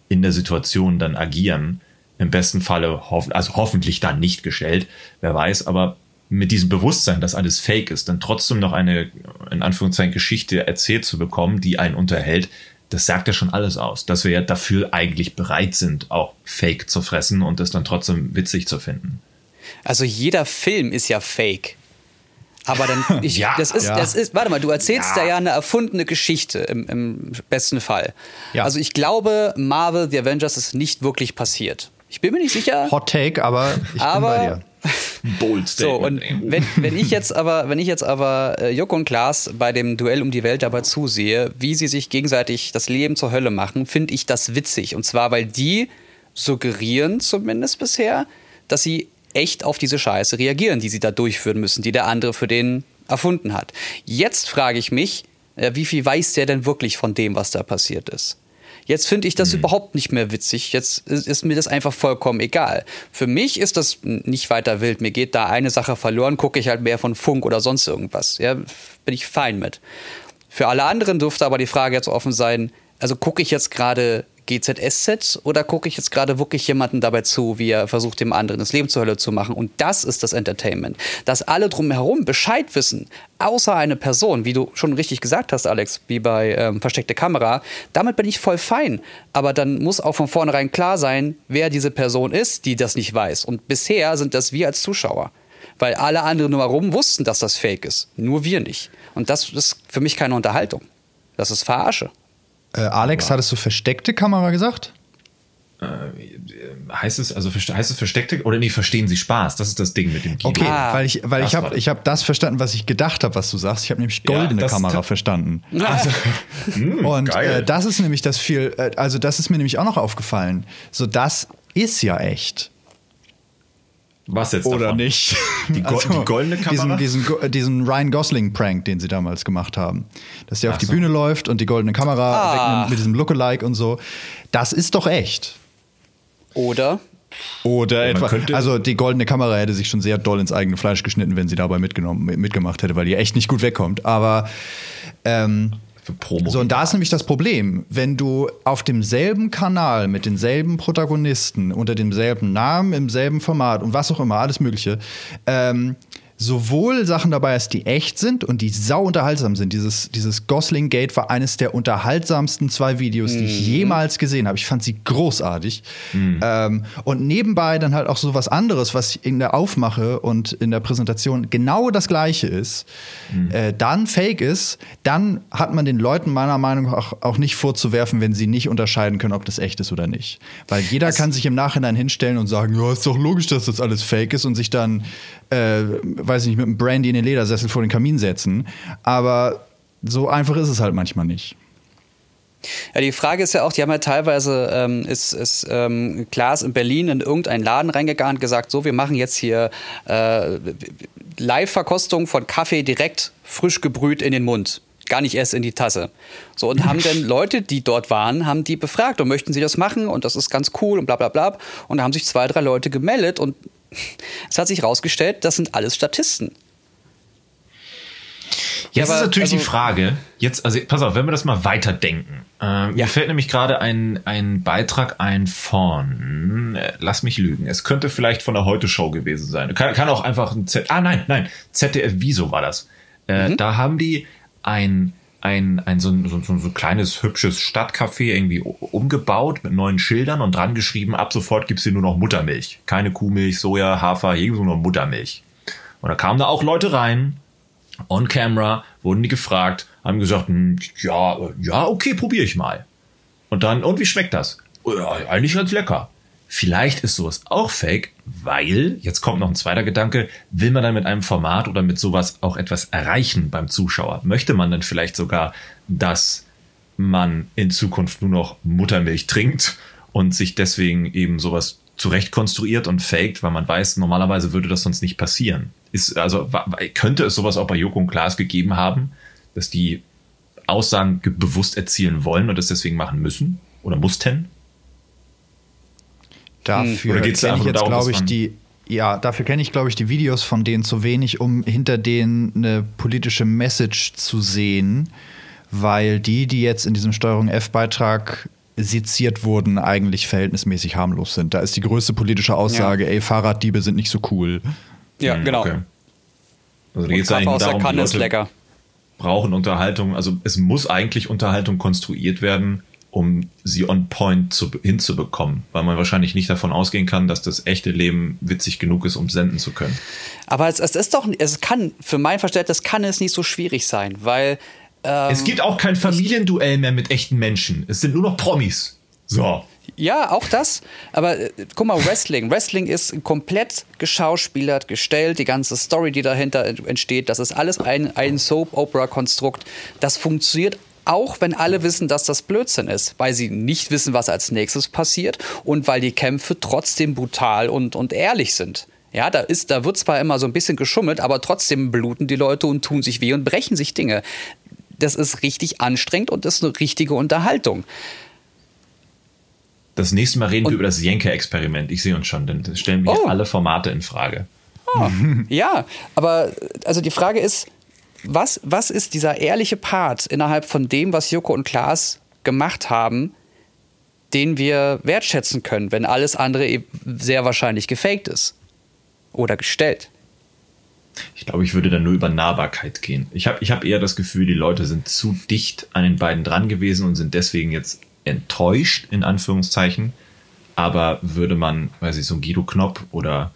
in der Situation dann agieren. Im besten Falle, hoff also hoffentlich dann nicht gestellt, wer weiß, aber mit diesem Bewusstsein, dass alles fake ist, dann trotzdem noch eine, in Anführungszeichen, Geschichte erzählt zu bekommen, die einen unterhält, das sagt ja schon alles aus, dass wir ja dafür eigentlich bereit sind, auch Fake zu fressen und es dann trotzdem witzig zu finden. Also jeder Film ist ja Fake. Aber dann, ich, ja, das ist, ja. das ist, warte mal, du erzählst ja. da ja eine erfundene Geschichte im, im besten Fall. Ja. Also ich glaube, Marvel, The Avengers ist nicht wirklich passiert. Ich bin mir nicht sicher. Hot Take, aber ich aber, bin bei dir. Bold So, und wenn, wenn ich jetzt aber, wenn ich jetzt aber äh, Juck und Klaas bei dem Duell um die Welt dabei zusehe, wie sie sich gegenseitig das Leben zur Hölle machen, finde ich das witzig. Und zwar, weil die suggerieren zumindest bisher, dass sie echt auf diese Scheiße reagieren, die sie da durchführen müssen, die der andere für den erfunden hat. Jetzt frage ich mich, äh, wie viel weiß der denn wirklich von dem, was da passiert ist? Jetzt finde ich das mhm. überhaupt nicht mehr witzig. Jetzt ist, ist, mir das einfach vollkommen egal. Für mich ist das nicht weiter wild. Mir geht da eine Sache verloren, gucke ich halt mehr von Funk oder sonst irgendwas. Ja, bin ich fein mit. Für alle anderen dürfte aber die Frage jetzt offen sein, also gucke ich jetzt gerade GZSZ oder gucke ich jetzt gerade wirklich jemanden dabei zu, wie er versucht, dem anderen das Leben zur Hölle zu machen? Und das ist das Entertainment. Dass alle drumherum Bescheid wissen, außer eine Person, wie du schon richtig gesagt hast, Alex, wie bei ähm, Versteckte Kamera, damit bin ich voll fein. Aber dann muss auch von vornherein klar sein, wer diese Person ist, die das nicht weiß. Und bisher sind das wir als Zuschauer. Weil alle anderen nur herum wussten, dass das fake ist. Nur wir nicht. Und das ist für mich keine Unterhaltung. Das ist Verarsche. Äh, Alex, hattest du versteckte Kamera gesagt? heißt es, also heißt es versteckte oder nee, verstehen Sie Spaß? Das ist das Ding mit dem Kino. Okay, Ah, weil ich, weil ich habe das. ich hab das verstanden, was ich gedacht habe, was du sagst. Ich habe nämlich Ja, goldene das- Kamera verstanden. Also, Und geil. äh, das ist nämlich das viel, äh, also das ist mir nämlich auch noch aufgefallen. So, das ist ja echt. Was jetzt Oder davon? nicht? Die go- die goldene Kamera? Diesen, diesen, diesen Ryan Gosling-Prank, den sie damals gemacht haben. Dass der auf die so. Bühne läuft und die goldene Kamera Ah. wegnimmt mit diesem Lookalike und so. Das ist doch echt. oder? Oder man etwa. Also die goldene Kamera hätte sich schon sehr doll ins eigene Fleisch geschnitten, wenn sie dabei mitgenommen, mitgemacht hätte, weil die echt nicht gut wegkommt. Aber ähm, Für Promo. so, und da ist nämlich das Problem, wenn du auf demselben Kanal mit denselben Protagonisten, unter demselben Namen, im selben Format und was auch immer, alles Mögliche, ähm, sowohl Sachen dabei hast, die echt sind und die sau unterhaltsam sind. Dieses, dieses Gosling Gate war eines der unterhaltsamsten zwei Videos, die ich jemals gesehen habe. Ich fand sie großartig. Ähm, und nebenbei dann halt auch so was anderes, was in der Aufmache und in der Präsentation genau das gleiche ist, äh, dann fake ist, dann hat man den Leuten meiner Meinung nach auch, auch nicht vorzuwerfen, wenn sie nicht unterscheiden können, ob das echt ist oder nicht. Weil jeder kann sich im Nachhinein hinstellen und sagen, ja, ist doch logisch, dass das alles fake ist und sich dann, äh, weiß ich nicht, mit einem Brandy in den Ledersessel vor den Kamin setzen. Aber so einfach ist es halt manchmal nicht. Ja, die Frage ist ja auch, die haben ja teilweise, ähm, ist, ist ähm, Klaas in Berlin in irgendeinen Laden reingegangen und gesagt, so, wir machen jetzt hier äh, Live-Verkostung von Kaffee direkt frisch gebrüht in den Mund. Gar nicht erst in die Tasse. So, und haben dann Leute, die dort waren, haben die befragt und möchten sie das machen und das ist ganz cool und bla bla bla. Und da haben sich zwei, drei Leute gemeldet und es hat sich herausgestellt, das sind alles Statisten. Jetzt aber, ist natürlich also- die Frage, jetzt, also pass auf, wenn wir das mal weiterdenken. Äh, Mir fällt nämlich gerade ein, ein Beitrag ein von, äh, lass mich lügen, es könnte vielleicht von der Heute-Show gewesen sein. Kann, kann auch einfach ein Z, ah nein, nein, ZDF Wieso war das. Äh, Da haben die ein, ein, ein so, ein, so, so, so ein kleines, hübsches Stadtcafé irgendwie umgebaut mit neuen Schildern und dran geschrieben, ab sofort gibt's hier nur noch Muttermilch. Keine Kuhmilch, Soja, Hafer, hier gibt's nur noch Muttermilch. Und da kamen da auch Leute rein, on camera, wurden die gefragt, haben gesagt, hm, ja, ja, okay, probiere ich mal. Und dann, und wie schmeckt das? Ja, eigentlich ganz lecker. Vielleicht ist sowas auch fake, weil, jetzt kommt noch ein zweiter Gedanke, will man dann mit einem Format oder mit sowas auch etwas erreichen beim Zuschauer? Möchte man dann vielleicht sogar, dass man in Zukunft nur noch Muttermilch trinkt und sich deswegen eben sowas zurecht konstruiert und faked, weil man weiß, normalerweise würde das sonst nicht passieren. Ist, also, könnte es sowas auch bei Joko und Klaas gegeben haben, dass die Aussagen ge- bewusst erzielen wollen und es deswegen machen müssen oder mussten? Dafür kenne ich jetzt, glaube ich, die. Ja, dafür kenne ich, glaube ich, die Videos von denen zu wenig, um hinter denen eine politische Message zu sehen, weil die, die jetzt in diesem Steuerung F-Beitrag seziert wurden, eigentlich verhältnismäßig harmlos sind. Da ist die größte politische Aussage, ey, Fahrraddiebe sind nicht so cool. Ja, Hm, genau. okay. Also da geht es eigentlich darum, die Kanne ist lecker. brauchen Unterhaltung. Also es muss eigentlich Unterhaltung konstruiert werden, um sie on point zu, hinzubekommen, weil man wahrscheinlich nicht davon ausgehen kann, dass das echte Leben witzig genug ist, um senden zu können. Aber es, es ist doch, es kann, für mein Verständnis kann es nicht so schwierig sein, weil ähm, es gibt auch kein Familienduell mehr mit echten Menschen. Es sind nur noch Promis. So. Ja, auch das. Aber äh, guck mal, Wrestling. Wrestling ist komplett geschauspielert, gestellt. Die ganze Story, die dahinter ent- entsteht, das ist alles ein, ein Soap-Opera-Konstrukt. Das funktioniert auch, wenn alle wissen, dass das Blödsinn ist, weil sie nicht wissen, was als nächstes passiert und weil die Kämpfe trotzdem brutal und, und ehrlich sind. Ja, da, ist, da wird zwar immer so ein bisschen geschummelt, aber trotzdem bluten die Leute und tun sich weh und brechen sich Dinge. Das ist richtig anstrengend und ist eine richtige Unterhaltung. Das nächste Mal reden Und- wir über das Jenke-Experiment. Ich sehe uns schon, denn das stellen wir Oh. alle Formate in Frage. Ja, aber also die Frage ist, was, was ist dieser ehrliche Part innerhalb von dem, was Joko und Klaas gemacht haben, den wir wertschätzen können, wenn alles andere eben sehr wahrscheinlich gefaked ist oder gestellt? Ich glaube, ich würde dann nur über Nahbarkeit gehen. Ich habe ich hab eher das Gefühl, die Leute sind zu dicht an den beiden dran gewesen und sind deswegen jetzt enttäuscht, in Anführungszeichen. Aber würde man, weiß ich, so ein Guido Knopp oder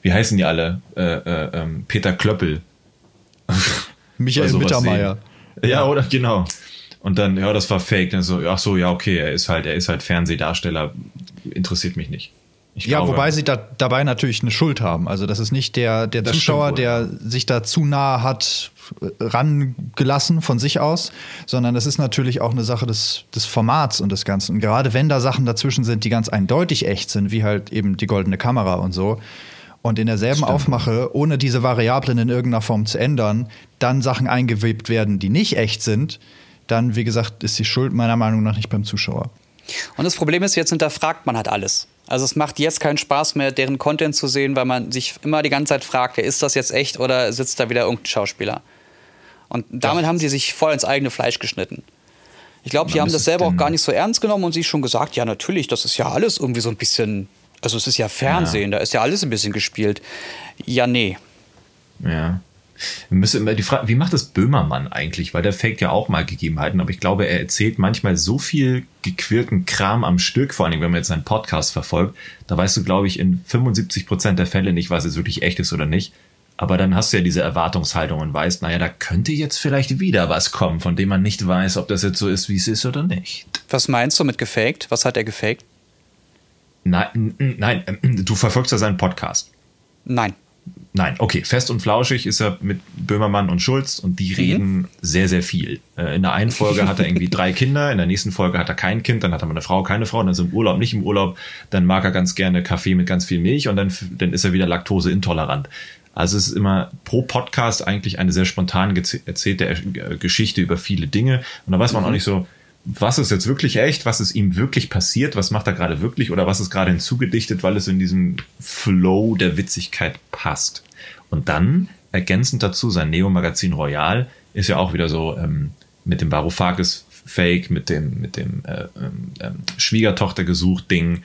wie heißen die alle? Äh, äh, ähm, Peter Klöppel. Michael Mittermeier. sehen. Ja, oder genau. Und dann, ja, das war fake. Dann so, ach so, ja, okay, er ist halt, er ist halt Fernsehdarsteller, interessiert mich nicht. Ich ja, glaube, wobei sie da, dabei natürlich eine Schuld haben. Also das ist nicht der, der Zuschauer, der sich da zu nah hat äh, rangelassen von sich aus, sondern das ist natürlich auch eine Sache des, des Formats und des Ganzen. Und gerade wenn da Sachen dazwischen sind, die ganz eindeutig echt sind, wie halt eben die goldene Kamera und so, und in derselben Stimmt. Aufmache, ohne diese Variablen in irgendeiner Form zu ändern, dann Sachen eingewebt werden, die nicht echt sind, dann, wie gesagt, ist die Schuld meiner Meinung nach nicht beim Zuschauer. Und das Problem ist, jetzt hinterfragt man halt alles. Also es macht jetzt keinen Spaß mehr, deren Content zu sehen, weil man sich immer die ganze Zeit fragt, ist das jetzt echt oder sitzt da wieder irgendein Schauspieler? Und damit Ach. haben sie sich voll ins eigene Fleisch geschnitten. Ich glaube, die haben das selber auch gar nicht so ernst genommen und sich schon gesagt, ja natürlich, das ist ja alles irgendwie so ein bisschen, also es ist ja Fernsehen, ja. da ist ja alles ein bisschen gespielt. Ja, nee. Ja. Wir müssen immer die Frage, wie macht das Böhmermann eigentlich? Weil der faked ja auch mal Gegebenheiten, aber ich glaube, er erzählt manchmal so viel gequirlten Kram am Stück, vor allem wenn man jetzt seinen Podcast verfolgt, da weißt du, glaube ich, in 75 Prozent der Fälle nicht, was jetzt wirklich echt ist oder nicht. Aber dann hast du ja diese Erwartungshaltung und weißt, naja, da könnte jetzt vielleicht wieder was kommen, von dem man nicht weiß, ob das jetzt so ist, wie es ist oder nicht. Was meinst du mit gefaked? Was hat er gefaked? Nein, nein, du verfolgst ja seinen Podcast. Nein. Nein, okay, fest und flauschig ist er mit Böhmermann und Schulz und die mhm. reden sehr, sehr viel. Äh, in der einen Folge hat er irgendwie drei Kinder, in der nächsten Folge hat er kein Kind, dann hat er mal eine Frau, keine Frau, dann ist er im Urlaub, nicht im Urlaub, dann mag er ganz gerne Kaffee mit ganz viel Milch und dann, dann ist er wieder laktoseintolerant. Also es ist immer pro Podcast eigentlich eine sehr spontan erzählte äh, Geschichte über viele Dinge und da weiß man mhm. auch nicht so, was ist jetzt wirklich echt, was ist ihm wirklich passiert, was macht er gerade wirklich oder was ist gerade hinzugedichtet, weil es in diesen Flow der Witzigkeit passt. Und dann, ergänzend dazu, sein Neo-Magazin Royal ist ja auch wieder so ähm, mit dem Varoufakis-Fake, mit dem, mit dem äh, ähm, ähm, Schwiegertochter gesucht Ding.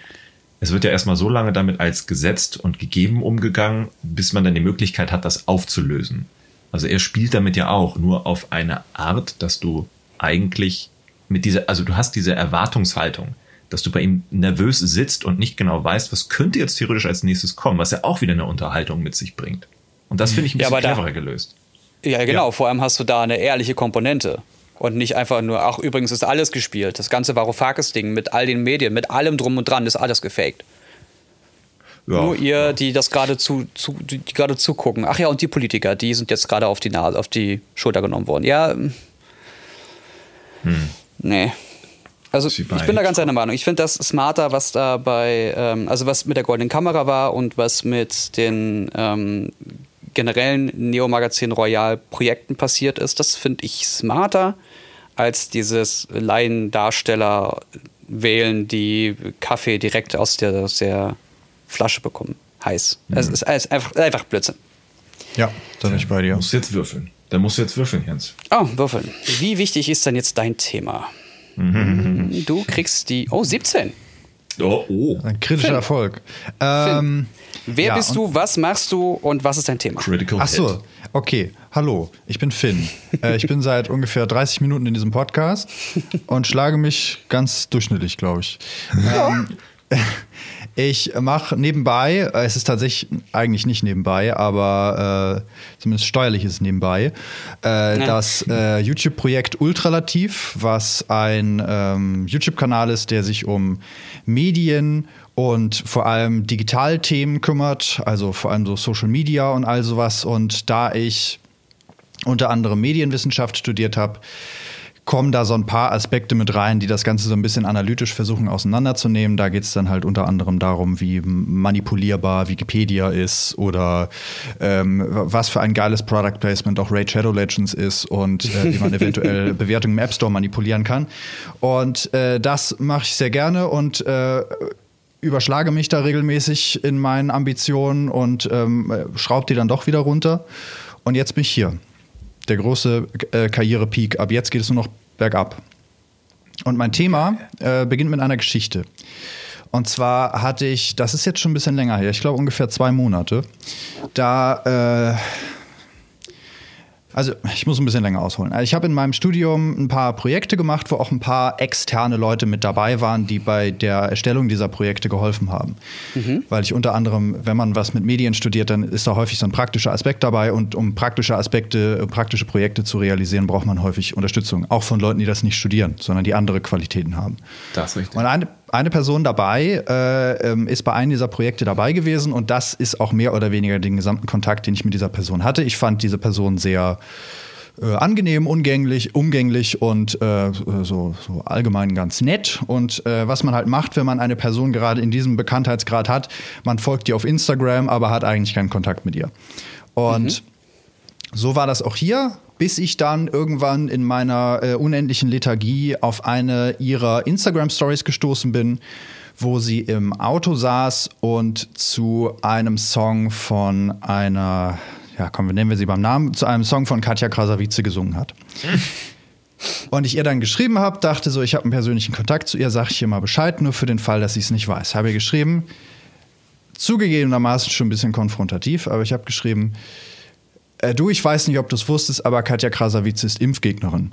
Es wird ja erstmal so lange damit als gesetzt und gegeben umgegangen, bis man dann die Möglichkeit hat, das aufzulösen. Also er spielt damit ja auch, nur auf eine Art, dass du eigentlich mit dieser, also du hast diese Erwartungshaltung, dass du bei ihm nervös sitzt und nicht genau weißt, was könnte jetzt theoretisch als nächstes kommen, was ja auch wieder eine Unterhaltung mit sich bringt. Und das finde ich ein bisschen ja, cleverer da, gelöst. Ja, genau. Ja. Vor allem hast du da eine ehrliche Komponente. Und nicht einfach nur, ach, übrigens ist alles gespielt. Das ganze Varoufakis-Ding mit all den Medien, mit allem drum und dran, ist alles gefaked. Ja, Nur ihr, ja. die das gerade zu, zu, die gerade zugucken. Ach ja, und die Politiker, die sind jetzt gerade auf die Nase, auf die Schulter genommen worden. Ja. Hm. Nee. Also ich bin da ganz einer Meinung. Ich finde das smarter, was da bei, ähm, also was mit der goldenen Kamera war und was mit den ähm, generellen Neo-Magazin Royal-Projekten passiert ist. Das finde ich smarter als dieses Laiendarsteller wählen, die Kaffee direkt aus der, aus der Flasche bekommen. Heiß. Mhm. Es ist, es ist einfach, einfach Blödsinn. Ja, da bin ich bei dir. Du musst jetzt würfeln. Da musst du jetzt würfeln, Jens. Oh, würfeln. Wie wichtig ist denn jetzt dein Thema? Du kriegst die. Oh, 17. Oh, oh. Ein kritischer Finn. Erfolg. Ähm, Wer ja, bist du, was machst du und was ist dein Thema? Critical Ach so, okay. Hallo, ich bin Finn. äh, ich bin seit ungefähr 30 Minuten in diesem Podcast und schlage mich ganz durchschnittlich, glaube ich. Ähm, ich mache nebenbei, äh, es ist tatsächlich eigentlich nicht nebenbei, aber äh, zumindest steuerlich ist es nebenbei, äh, das äh, YouTube-Projekt Ultralativ, was ein ähm, YouTube-Kanal ist, der sich um Medien und vor allem Digitalthemen kümmert, also vor allem so Social Media und all sowas. Und da ich unter anderem Medienwissenschaft studiert habe, kommen da so ein paar Aspekte mit rein, die das Ganze so ein bisschen analytisch versuchen auseinanderzunehmen. Da geht es dann halt unter anderem darum, wie manipulierbar Wikipedia ist oder ähm, was für ein geiles Product Placement auch Raid Shadow Legends ist und äh, wie man eventuell Bewertungen im App Store manipulieren kann. Und äh, das mache ich sehr gerne und äh, überschlage mich da regelmäßig in meinen Ambitionen und ähm, schraube die dann doch wieder runter. Und jetzt bin ich hier der große äh, Karrierepeak. Ab jetzt geht es nur noch bergab. Und mein Thema äh, beginnt mit einer Geschichte. Und zwar hatte ich, das ist jetzt schon ein bisschen länger her, ich glaube ungefähr zwei Monate, da äh, Also ich muss ein bisschen länger ausholen. Also ich habe in meinem Studium ein paar Projekte gemacht, wo auch ein paar externe Leute mit dabei waren, die bei der Erstellung dieser Projekte geholfen haben. Mhm. Weil ich unter anderem, wenn man was mit Medien studiert, dann ist da häufig so ein praktischer Aspekt dabei und um praktische Aspekte, praktische Projekte zu realisieren, braucht man häufig Unterstützung. Auch von Leuten, die das nicht studieren, sondern die andere Qualitäten haben. Das ist richtig. Und eine, eine Person dabei äh, ähm, ist bei einem dieser Projekte dabei gewesen und das ist auch mehr oder weniger den gesamten Kontakt, den ich mit dieser Person hatte. Ich fand diese Person sehr äh, angenehm, umgänglich, umgänglich und äh, so, so, allgemein ganz nett. Und äh, was man halt macht, wenn man eine Person gerade in diesem Bekanntheitsgrad hat, man folgt ihr auf Instagram, aber hat eigentlich keinen Kontakt mit ihr. Und mhm. So war das auch hier, bis ich dann irgendwann in meiner äh, unendlichen Lethargie auf eine ihrer Instagram-Stories gestoßen bin wo sie im Auto saß und zu einem Song von einer ja komm, nennen wir sie beim Namen, zu einem Song von Katja Krasavice gesungen hat. Und ich ihr dann geschrieben habe, dachte so, ich habe einen persönlichen Kontakt zu ihr, sage ich ihr mal Bescheid, nur für den Fall, dass sie es nicht weiß. Habe ihr geschrieben, zugegebenermaßen schon ein bisschen konfrontativ, aber ich habe geschrieben, äh, du, ich weiß nicht, ob du es wusstest, aber Katja Krasavice ist Impfgegnerin.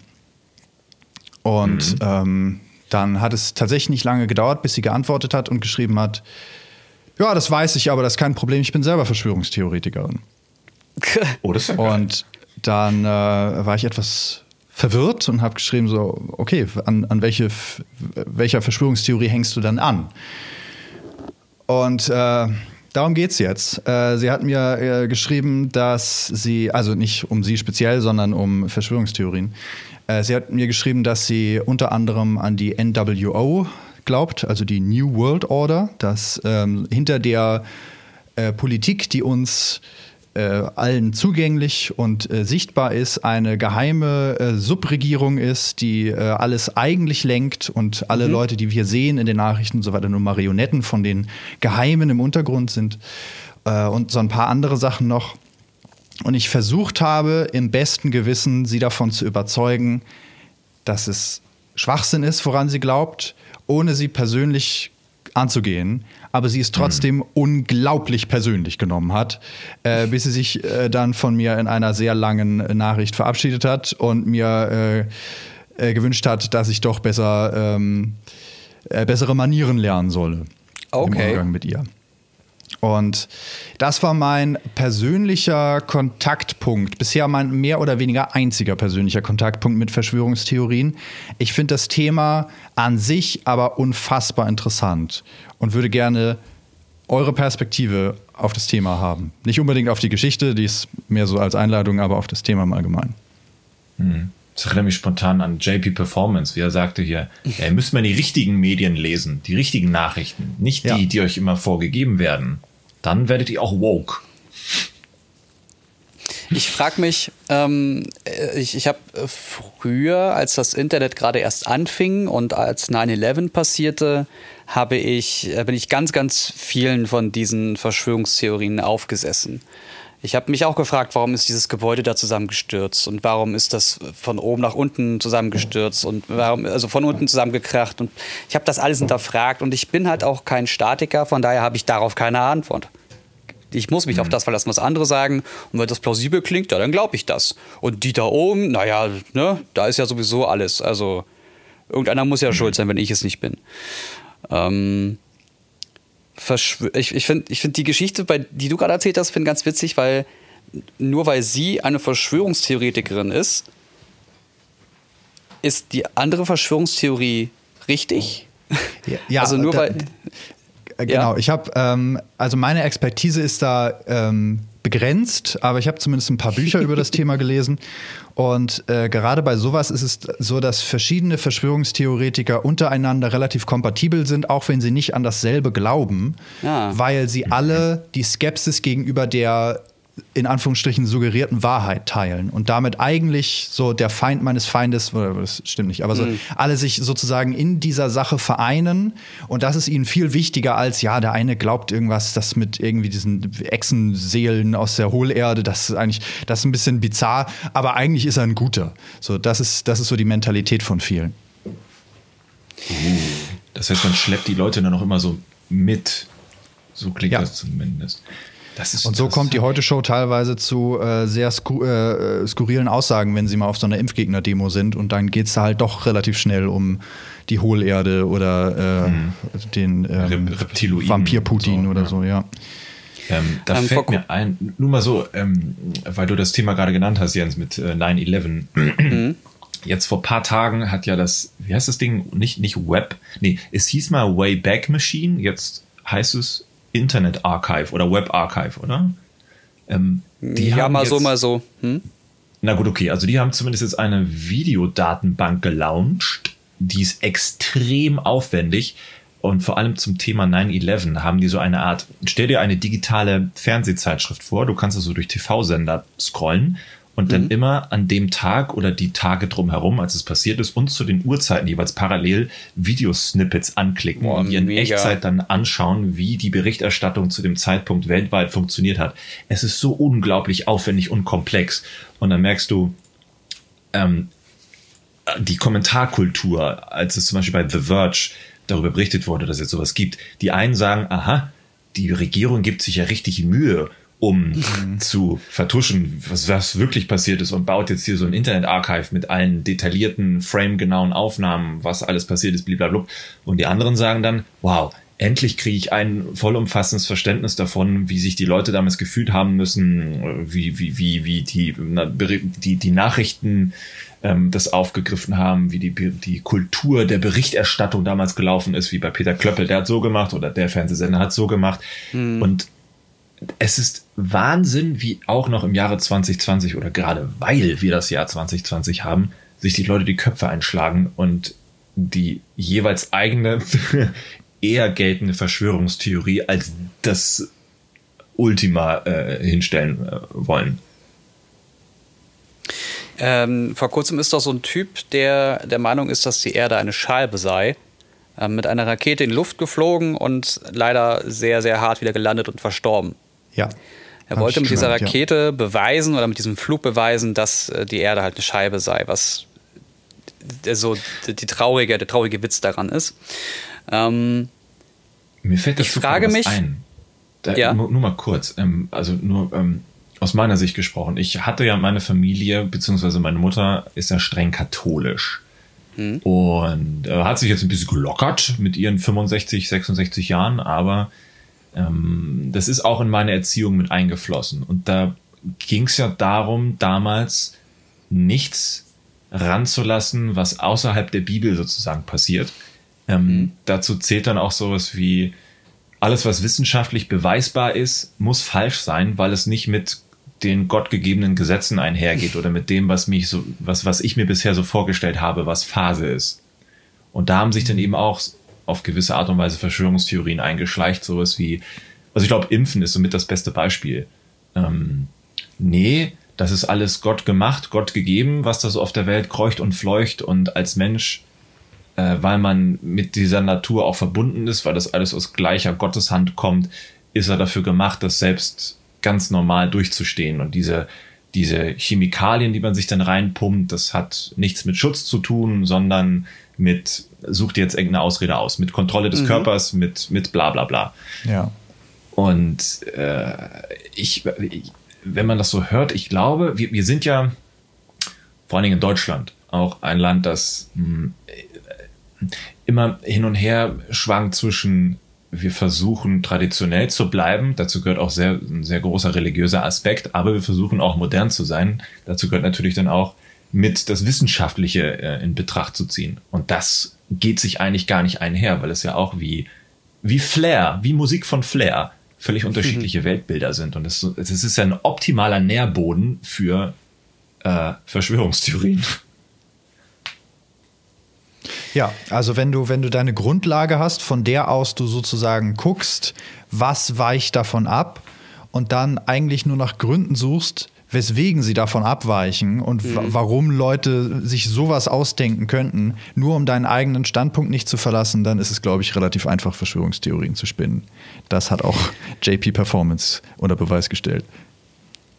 Und mhm. ähm, dann hat es tatsächlich nicht lange gedauert, bis sie geantwortet hat und geschrieben hat, ja, das weiß ich, aber das ist kein Problem, ich bin selber Verschwörungstheoretikerin. Oh, das ist ja geil. Und dann äh, war ich etwas verwirrt und habe geschrieben so, okay, an, an welche, welcher Verschwörungstheorie hängst du dann an? Und äh, darum geht es jetzt. Äh, sie hat mir äh, geschrieben, dass sie, also nicht um sie speziell, sondern um Verschwörungstheorien. Äh, sie hat mir geschrieben, dass sie unter anderem an die NWO glaubt, also die New World Order, dass ähm, hinter der Politik, die uns äh, allen zugänglich und äh, sichtbar ist, eine geheime äh, Subregierung ist, die äh, alles eigentlich lenkt und alle mhm. Leute, die wir sehen in den Nachrichten und so weiter, nur Marionetten von den Geheimen im Untergrund sind äh, und so ein paar andere Sachen noch. Und ich versucht habe, im besten Gewissen sie davon zu überzeugen, dass es Schwachsinn ist, woran sie glaubt, ohne sie persönlich anzugehen aber sie es trotzdem mhm. unglaublich persönlich genommen hat, äh, bis sie sich äh, dann von mir in einer sehr langen Nachricht verabschiedet hat und mir äh, äh gewünscht hat, dass ich doch besser ähm, äh, bessere Manieren lernen solle okay. im Umgang mit ihr. Und das war mein persönlicher Kontaktpunkt, bisher mein mehr oder weniger einziger persönlicher Kontaktpunkt mit Verschwörungstheorien. Ich finde das Thema an sich aber unfassbar interessant und würde gerne eure Perspektive auf das Thema haben. Nicht unbedingt auf die Geschichte, die ist mehr so als Einladung, aber auf das Thema im Allgemeinen. Hm. Das erinnert mich spontan an JP Performance, wie er sagte hier, ja, ihr müsst mal die richtigen Medien lesen, die richtigen Nachrichten, nicht die, ja. die euch immer vorgegeben werden. Dann werdet ihr auch woke. Ich frage mich, ähm, ich, ich habe früher, als das Internet gerade erst anfing und als 9-11 passierte, habe ich, bin ich ganz, ganz vielen von diesen Verschwörungstheorien aufgesessen. Ich habe mich auch gefragt, warum ist dieses Gebäude da zusammengestürzt und warum ist das von oben nach unten zusammengestürzt und warum, also von unten zusammengekracht. Und ich habe das alles hinterfragt und ich bin halt auch kein Statiker, von daher habe ich darauf keine Antwort. Ich muss mich mhm. auf das verlassen, was andere sagen. Und wenn das plausibel klingt, ja, dann glaube ich das. Und die da oben, naja, ne, da ist ja sowieso alles. Also irgendeiner muss ja mhm. schuld sein, wenn ich es nicht bin. Ähm, ich ich finde ich find die Geschichte, bei, die du gerade erzählt hast, finde ganz witzig, weil nur weil sie eine Verschwörungstheoretikerin ist, ist die andere Verschwörungstheorie richtig? Ja, ja also nur da, weil. Genau, ja. ich habe, ähm, also meine Expertise ist da ähm, begrenzt, aber ich habe zumindest ein paar Bücher über das Thema gelesen. Und äh, gerade bei sowas ist es so, dass verschiedene Verschwörungstheoretiker untereinander relativ kompatibel sind, auch wenn sie nicht an dasselbe glauben, ah. weil sie alle die Skepsis gegenüber der in Anführungsstrichen suggerierten Wahrheit teilen und damit eigentlich so der Feind meines Feindes, das stimmt nicht, aber so mhm. alle sich sozusagen in dieser Sache vereinen und das ist ihnen viel wichtiger als, ja, der eine glaubt irgendwas, das mit irgendwie diesen Echsenseelen aus der Hohlerde, das ist eigentlich, das ist ein bisschen bizarr, aber eigentlich ist er ein guter. So, das ist, das ist so die Mentalität von vielen. Das heißt, man schleppt die Leute dann auch immer so mit. So klingt ja. das zumindest. Ist, und so kommt die Heute-Show teilweise zu äh, sehr sku äh, skurrilen Aussagen, wenn sie mal auf so einer Impfgegner-Demo sind. Und dann geht es da halt doch relativ schnell um die Hohlerde oder äh, mhm. den ähm, Vampir-Putin so, oder ja. so, ja. Ähm, da ähm, fällt mir ein, nur mal so, ähm, weil du das Thema gerade genannt hast, Jens, mit äh, 9-11. Mhm. Jetzt vor paar Tagen hat ja das, wie heißt das Ding? Nicht, nicht Web, nee, es hieß mal Wayback Machine, jetzt heißt es Internet Archive oder Web Archive, oder? Ähm, ja, mal jetzt, so, mal so. Hm? Na gut, okay. Also die haben zumindest jetzt eine Videodatenbank gelauncht. Die ist extrem aufwendig. Und vor allem zum Thema 9-11 haben die so eine Art, stell dir eine digitale Fernsehzeitschrift vor, du kannst also durch TV-Sender scrollen und dann mhm. immer an dem Tag oder die Tage drumherum, als es passiert ist, und zu den Uhrzeiten jeweils parallel Videosnippets anklicken Boah, und in. Echtzeit dann anschauen, wie die Berichterstattung zu dem Zeitpunkt weltweit funktioniert hat. Es ist so unglaublich aufwendig und komplex. Und dann merkst du, ähm, die Kommentarkultur, als es zum Beispiel bei The Verge darüber berichtet wurde, dass es jetzt sowas gibt, die einen sagen, aha, die Regierung gibt sich ja richtig Mühe um mhm. zu vertuschen, was, was wirklich passiert ist und baut jetzt hier so ein Internet-Archive mit allen detaillierten, framegenauen Aufnahmen, was alles passiert ist, blablabla. Und die anderen sagen dann, wow, endlich kriege ich ein vollumfassendes Verständnis davon, wie sich die Leute damals gefühlt haben müssen, wie, wie, wie, wie die, die, die Nachrichten ähm, das aufgegriffen haben, wie die, die Kultur der Berichterstattung damals gelaufen ist, wie bei Peter Klöppel, der hat so gemacht oder der Fernsehsender hat so gemacht. Mhm. Und es ist Wahnsinn, wie auch noch im Jahre 2020 oder gerade weil wir das Jahr 2020 haben, sich die Leute die Köpfe einschlagen und die jeweils eigene, eher geltende Verschwörungstheorie als das Ultima äh, hinstellen äh, wollen. Ähm, vor kurzem ist doch so ein Typ, der der Meinung ist, dass die Erde eine Scheibe sei, äh, mit einer Rakete in Luft geflogen und leider sehr, sehr hart wieder gelandet und verstorben. Ja. Er wollte mit dieser Rakete ja. beweisen oder mit diesem Flug beweisen, dass äh, die Erde halt eine Scheibe sei, was so die, die traurige, der traurige Witz daran ist. Ähm, Mir fällt das ich frage mich, ein. Da, ja? nur, nur, mal kurz, ähm, also nur ähm, aus meiner Sicht gesprochen. Ich hatte ja meine Familie, beziehungsweise meine Mutter ist ja streng katholisch. Hm. Und äh, hat sich jetzt ein bisschen gelockert mit ihren 65, 66 Jahren, aber ähm, das ist auch in meine Erziehung mit eingeflossen. Und da ging es ja darum, damals nichts ranzulassen, was außerhalb der Bibel sozusagen passiert. Ähm, mhm. Dazu zählt dann auch sowas wie, alles, was wissenschaftlich beweisbar ist, muss falsch sein, weil es nicht mit den gottgegebenen Gesetzen einhergeht oder mit dem, was mich so, was, was ich mir bisher so vorgestellt habe, was Phase ist. Und da haben sich dann mhm. eben auch auf gewisse Art und Weise Verschwörungstheorien eingeschleicht, sowas wie, also ich glaube, Impfen ist somit das beste Beispiel. Ähm, nee, das ist alles Gott gemacht, Gott gegeben, was da so auf der Welt kreucht und fleucht und als Mensch, äh, weil man mit dieser Natur auch verbunden ist, weil das alles aus gleicher Gotteshand kommt, ist er dafür gemacht, das selbst ganz normal durchzustehen und diese diese Chemikalien, die man sich dann reinpumpt, das hat nichts mit Schutz zu tun, sondern mit, such dir jetzt irgendeine Ausrede aus, mit Kontrolle des mhm. Körpers, mit, mit bla bla bla. Ja. Und äh, ich, wenn man das so hört, ich glaube, wir, wir sind ja vor allen Dingen in Deutschland auch ein Land, das mh, hm, immer hin und her schwankt zwischen wir versuchen traditionell zu bleiben. Dazu gehört auch sehr, ein sehr großer religiöser Aspekt, aber wir versuchen auch modern zu sein. Dazu gehört natürlich dann auch mit das Wissenschaftliche äh, in Betracht zu ziehen. Und das geht sich eigentlich gar nicht einher, weil es ja auch wie, wie Flair, wie Musik von Flair völlig unterschiedliche Weltbilder sind. Und es, es ist ja ein optimaler Nährboden für äh, Verschwörungstheorien. Ja, also wenn du, wenn du deine Grundlage hast, von der aus du sozusagen guckst, was weicht davon ab und dann eigentlich nur nach Gründen suchst, weswegen sie davon abweichen und mhm. warum Leute sich sowas ausdenken könnten, nur um deinen eigenen Standpunkt nicht zu verlassen, dann ist es, glaube ich, relativ einfach, Verschwörungstheorien zu spinnen. Das hat auch JP Performance unter Beweis gestellt.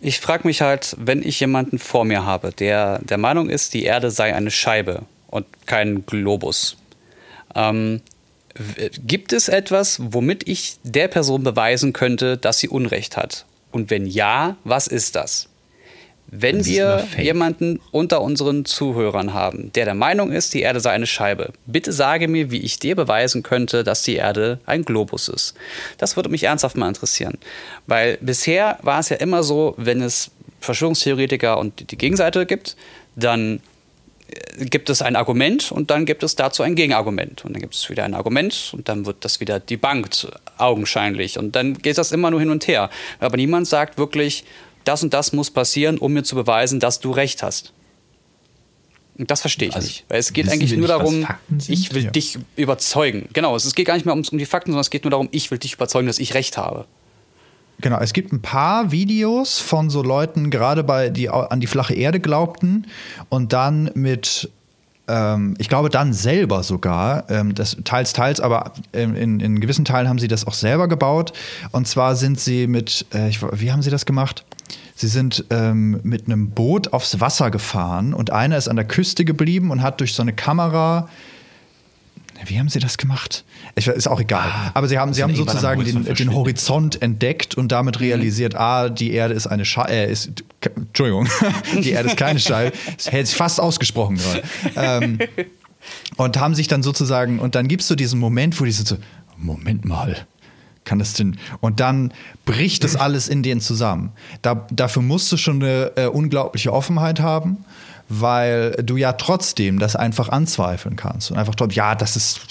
Ich frage mich halt, wenn ich jemanden vor mir habe, der der Meinung ist, die Erde sei eine Scheibe und kein Globus. Ähm, gibt es etwas, womit ich der Person beweisen könnte, dass sie Unrecht hat? Und wenn ja, was ist das? Wenn wir jemanden unter unseren Zuhörern haben, der der Meinung ist, die Erde sei eine Scheibe, bitte sage mir, wie ich dir beweisen könnte, dass die Erde ein Globus ist. Das würde mich ernsthaft mal interessieren. Weil bisher war es ja immer so, wenn es Verschwörungstheoretiker und die Gegenseite gibt, dann äh, gibt es ein Argument und dann gibt es dazu ein Gegenargument. Und dann gibt es wieder ein Argument und dann wird das wieder debunked, augenscheinlich. Und dann geht das immer nur hin und her. Aber niemand sagt wirklich, das und das muss passieren, um mir zu beweisen, dass du recht hast. Und das verstehe ich Also, nicht. Weil es geht eigentlich nur nicht, darum, ich will Ja. dich überzeugen. Genau, es geht gar nicht mehr um, um die Fakten, sondern es geht nur darum, ich will dich überzeugen, dass ich recht habe. Genau, es gibt ein paar Videos von so Leuten, gerade bei die an die flache Erde glaubten und dann mit, ähm, ich glaube dann selber sogar, ähm, das teils, teils, aber in, in gewissen Teilen haben sie das auch selber gebaut. Und zwar sind sie mit, äh, wie haben sie das gemacht? Sie sind ähm, mit einem Boot aufs Wasser gefahren und einer ist an der Küste geblieben und hat durch so eine Kamera wie haben sie das gemacht? Ich, ist auch egal. Aber sie haben, sie sind haben sozusagen den, den. Horizont entdeckt und damit realisiert, ah, die Erde ist eine Scheibe. Äh, ist, Entschuldigung, die Erde ist keine Scheibe. Das hätte ich fast ausgesprochen gerade. Ähm, und haben sich dann sozusagen, und dann gibt es so diesen Moment, wo die sind so, Moment mal. Kann das denn? Und dann bricht das alles in denen zusammen. Da, dafür musst du schon eine äh, unglaubliche Offenheit haben, weil du ja trotzdem das einfach anzweifeln kannst. Und einfach dort, ja, das ist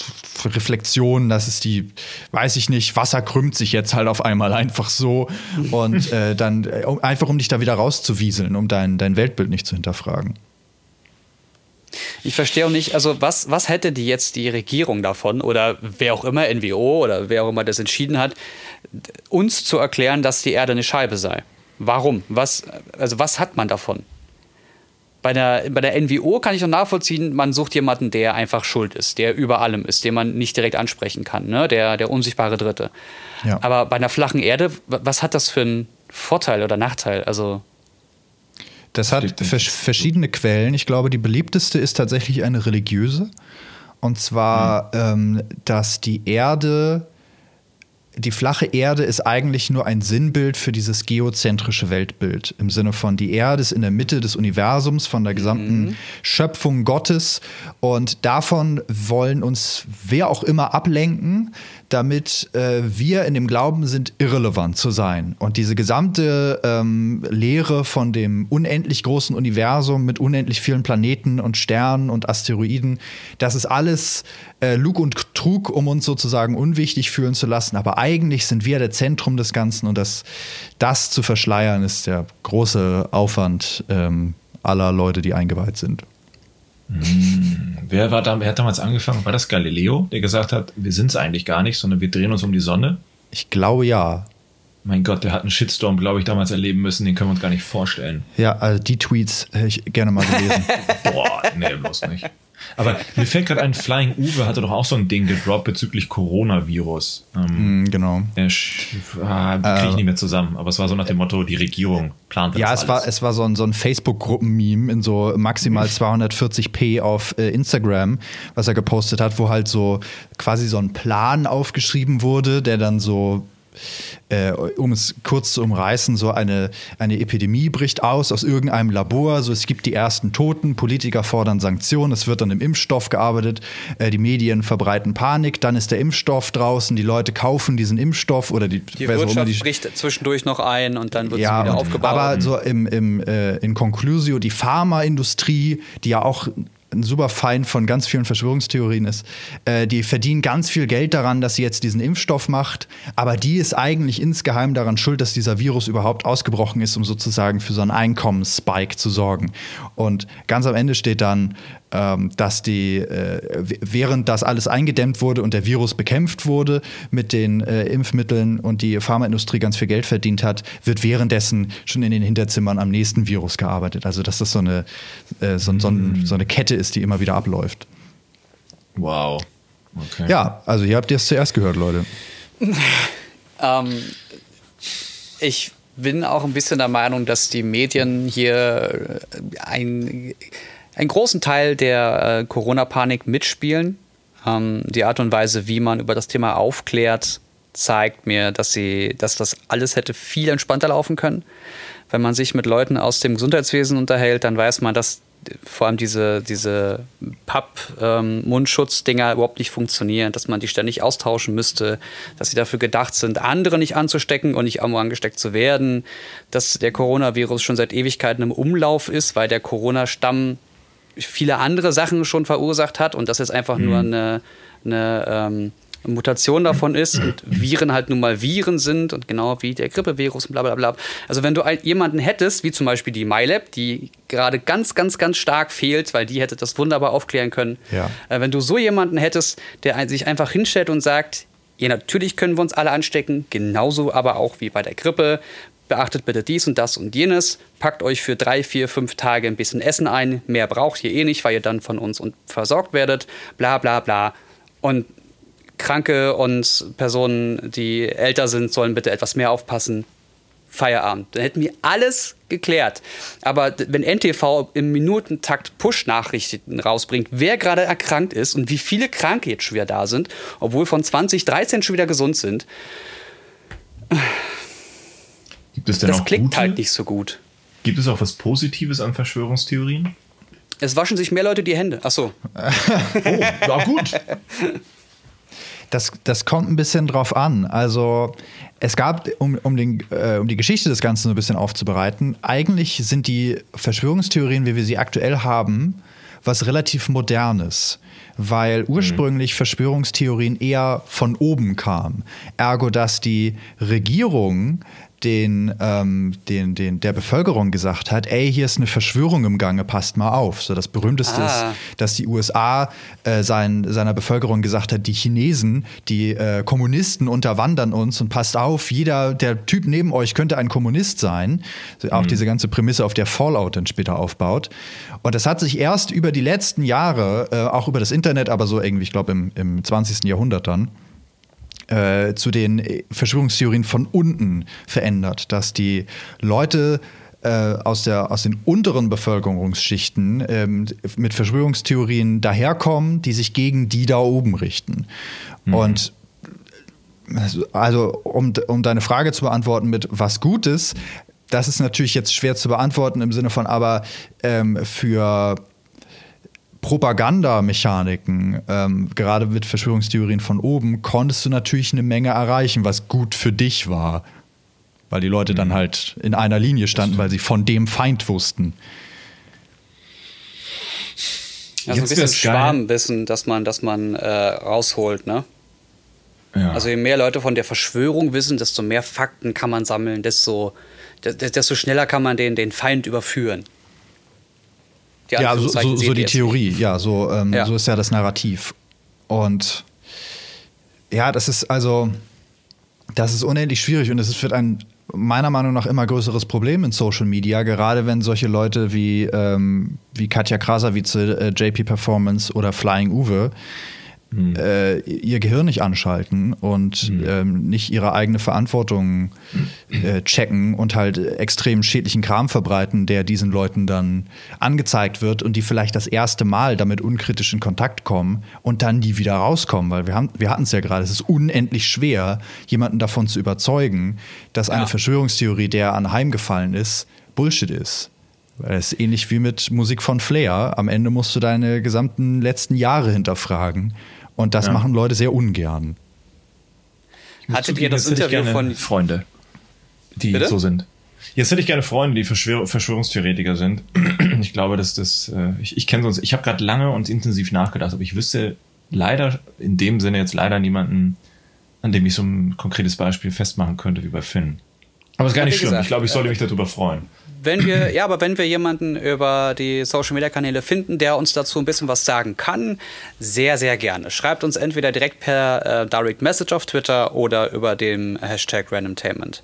Reflexion, das ist die, weiß ich nicht, Wasser krümmt sich jetzt halt auf einmal einfach so. Und äh, dann äh, einfach, um dich da wieder rauszuwieseln, um dein, dein Weltbild nicht zu hinterfragen. Ich verstehe auch nicht, also was, was hätte die jetzt die Regierung davon oder wer auch immer, NWO oder wer auch immer das entschieden hat, uns zu erklären, dass die Erde eine Scheibe sei? Warum? Was, also was hat man davon? Bei der, bei der NWO kann ich noch nachvollziehen, man sucht jemanden, der einfach schuld ist, der über allem ist, den man nicht direkt ansprechen kann, ne? der, der unsichtbare Dritte. Ja. Aber bei einer flachen Erde, wa- was hat das für einen Vorteil oder Nachteil? Also, Das hat vers verschiedene Quellen. Ich glaube, die beliebteste ist tatsächlich eine religiöse. Und zwar, ähm, dass die Erde, die flache Erde ist eigentlich nur ein Sinnbild für dieses geozentrische Weltbild. Im Sinne von, die Erde ist in der Mitte des Universums, von der gesamten Schöpfung Gottes. Und davon wollen uns wer auch immer ablenken, damit äh, wir in dem Glauben sind, irrelevant zu sein. Und diese gesamte ähm, Lehre von dem unendlich großen Universum mit unendlich vielen Planeten und Sternen und Asteroiden, das ist alles äh, Lug und Trug, um uns sozusagen unwichtig fühlen zu lassen. Aber eigentlich sind wir der Zentrum des Ganzen und das, das zu verschleiern, ist der große Aufwand ähm, aller Leute, die eingeweiht sind. Wer, war da, wer hat damals angefangen? War das Galileo, der gesagt hat, wir sind es eigentlich gar nicht, sondern wir drehen uns um die Sonne? Ich glaube ja. Mein Gott, der hat einen Shitstorm, glaube ich, damals erleben müssen, den können wir uns gar nicht vorstellen. Ja, also die Tweets hätte ich gerne mal gelesen. Boah, nee, bloß nicht. Aber mir fällt gerade ein, Flying Uwe hatte doch auch so ein Ding gedroppt bezüglich Coronavirus. Ähm, Mm, genau. sch- ah, kriege ich nicht mehr zusammen, aber es war so nach dem Motto, die Regierung plant das Ja, es war, alles. es war so ein, so ein Facebook-Gruppen-Meme in so maximal 240p auf äh, Instagram, was er gepostet hat, wo halt so quasi so ein Plan aufgeschrieben wurde, der dann so äh, um es kurz zu umreißen, so eine, eine Epidemie bricht aus aus irgendeinem Labor, so es gibt die ersten Toten, Politiker fordern Sanktionen, es wird an einem Impfstoff gearbeitet, äh, die Medien verbreiten Panik, dann ist der Impfstoff draußen, die Leute kaufen diesen Impfstoff oder die, die so immer Wirtschaft bricht zwischendurch noch ein und dann wird ja, sie wieder und- aufgebaut. aber so im, im, äh, in Conclusio, die Pharmaindustrie, die ja auch ein super Feind von ganz vielen Verschwörungstheorien ist, äh, die verdienen ganz viel Geld daran, dass sie jetzt diesen Impfstoff macht, aber die ist eigentlich insgeheim daran schuld, dass dieser Virus überhaupt ausgebrochen ist, um sozusagen für so einen Einkommensspike zu sorgen. Und ganz am Ende steht dann, dass die, äh, während das alles eingedämmt wurde und der Virus bekämpft wurde mit den äh, Impfmitteln und die Pharmaindustrie ganz viel Geld verdient hat, wird währenddessen schon in den Hinterzimmern am nächsten Virus gearbeitet. Also dass das so eine, äh, so, so, ein, so eine Kette ist, die immer wieder abläuft. Wow. Okay. Ja, also ihr habt es zuerst gehört, Leute. Ähm, ich bin auch ein bisschen der Meinung, dass die Medien hier ein, einen großen Teil der äh, Corona-Panik mitspielen. Ähm, die Art und Weise, wie man über das Thema aufklärt, zeigt mir, dass sie, dass das alles hätte viel entspannter laufen können. Wenn man sich mit Leuten aus dem Gesundheitswesen unterhält, dann weiß man, dass vor allem diese, diese Papp-Mundschutzdinger ähm, überhaupt nicht funktionieren, dass man die ständig austauschen müsste, dass sie dafür gedacht sind, andere nicht anzustecken und nicht irgendwo angesteckt zu werden, dass der Coronavirus schon seit Ewigkeiten im Umlauf ist, weil der Corona-Stamm viele andere Sachen schon verursacht hat und das ist einfach mhm. nur eine, eine ähm, Mutation davon ist und Viren halt nun mal Viren sind und genau wie der Grippevirus und bla bla bla. Also wenn du jemanden hättest, wie zum Beispiel die MyLab, die gerade ganz, ganz, ganz stark fehlt, weil die hätte das wunderbar aufklären können. Ja. Äh, wenn du so jemanden hättest, der sich einfach hinstellt und sagt, ja, natürlich können wir uns alle anstecken, genauso aber auch wie bei der Grippe. Beachtet bitte dies und das und jenes. Packt euch für drei, vier, fünf Tage ein bisschen Essen ein. Mehr braucht ihr eh nicht, weil ihr dann von uns versorgt werdet. Bla bla bla. Und Kranke und Personen, die älter sind, sollen bitte etwas mehr aufpassen. Feierabend. Dann hätten wir alles geklärt. Aber wenn NTV im Minutentakt Push-Nachrichten rausbringt, wer gerade erkrankt ist und wie viele Kranke jetzt schon wieder da sind, obwohl von 2013 schon wieder gesund sind, Gibt es denn das auch klingt gute? halt nicht so gut. Gibt es auch was Positives an Verschwörungstheorien? Es waschen sich mehr Leute die Hände. Ach so. oh, ja gut. Das, das kommt ein bisschen drauf an. Also es gab, um, um, den, äh, um die Geschichte des Ganzen so ein bisschen aufzubereiten, eigentlich sind die Verschwörungstheorien, wie wir sie aktuell haben, was relativ modernes, weil ursprünglich mhm. Verschwörungstheorien eher von oben kamen. Ergo, dass die Regierung den, ähm, den, den, der Bevölkerung gesagt hat, ey, hier ist eine Verschwörung im Gange, passt mal auf. So das berühmteste ah. ist, dass die USA äh, sein, seiner Bevölkerung gesagt hat, die Chinesen, die äh, Kommunisten unterwandern uns und passt auf, jeder, der Typ neben euch könnte ein Kommunist sein. Also auch mhm. diese ganze Prämisse, auf der Fallout dann später aufbaut. Und das hat sich erst über die letzten Jahre, äh, auch über das Internet, aber so irgendwie, ich glaube, im, im 20. Jahrhundert dann, äh, zu den Verschwörungstheorien von unten verändert, dass die Leute äh, aus, der, aus den unteren Bevölkerungsschichten ähm, mit Verschwörungstheorien daherkommen, die sich gegen die da oben richten. Mhm. Und also, um, um deine Frage zu beantworten mit was Gutes, das ist natürlich jetzt schwer zu beantworten im Sinne von, aber ähm, für Propagandamechaniken, ähm, gerade mit Verschwörungstheorien von oben, konntest du natürlich eine Menge erreichen, was gut für dich war. Weil die Leute dann mhm. halt in einer Linie standen, weil sie von dem Feind wussten. Also ein bisschen Schwarmwissen, dass man, dass man äh, rausholt, ne? Ja. Also je mehr Leute von der Verschwörung wissen, desto mehr Fakten kann man sammeln, desto, desto schneller kann man den, den Feind überführen ja, so, so, so die Theorie, ja so, ähm, ja. so ist ja das Narrativ. Und ja, das ist also, das ist unendlich schwierig und es wird ein meiner Meinung nach immer größeres Problem in Social Media, gerade wenn solche Leute wie, ähm, wie Katja Krasavice, äh, JP Performance oder Flying Uwe hm. äh, ihr Gehirn nicht anschalten und hm. ähm, nicht ihre eigene Verantwortung äh, checken und halt extrem schädlichen Kram verbreiten, der diesen Leuten dann angezeigt wird und die vielleicht das erste Mal damit unkritisch in Kontakt kommen und dann die wieder rauskommen, weil wir haben, wir hatten es ja gerade, es ist unendlich schwer, jemanden davon zu überzeugen, dass eine ja. Verschwörungstheorie, der anheimgefallen ist, Bullshit ist. Es ist ähnlich wie mit Musik von Flair. Am Ende musst du deine gesamten letzten Jahre hinterfragen. Und das ja. machen Leute sehr ungern. Hattet ihr das Interview von Freunde, die Bitte? so sind? Jetzt hätte ich gerne Freunde, die Verschwör Verschwörungstheoretiker sind. Ich glaube, dass das, äh, ich, ich kenne sonst, ich habe gerade lange und intensiv nachgedacht, aber ich wüsste leider in dem Sinne jetzt leider niemanden, an dem ich so ein konkretes Beispiel festmachen könnte wie bei Finn. Aber es ist gar nicht schlimm. Gesagt, ich glaube, ich sollte mich darüber freuen wenn wir, ja, aber wenn wir jemanden über die Social Media Kanäle finden, der uns dazu ein bisschen was sagen kann, sehr, sehr gerne. Schreibt uns entweder direkt per äh, Direct Message auf Twitter oder über den Hashtag Randomtainment.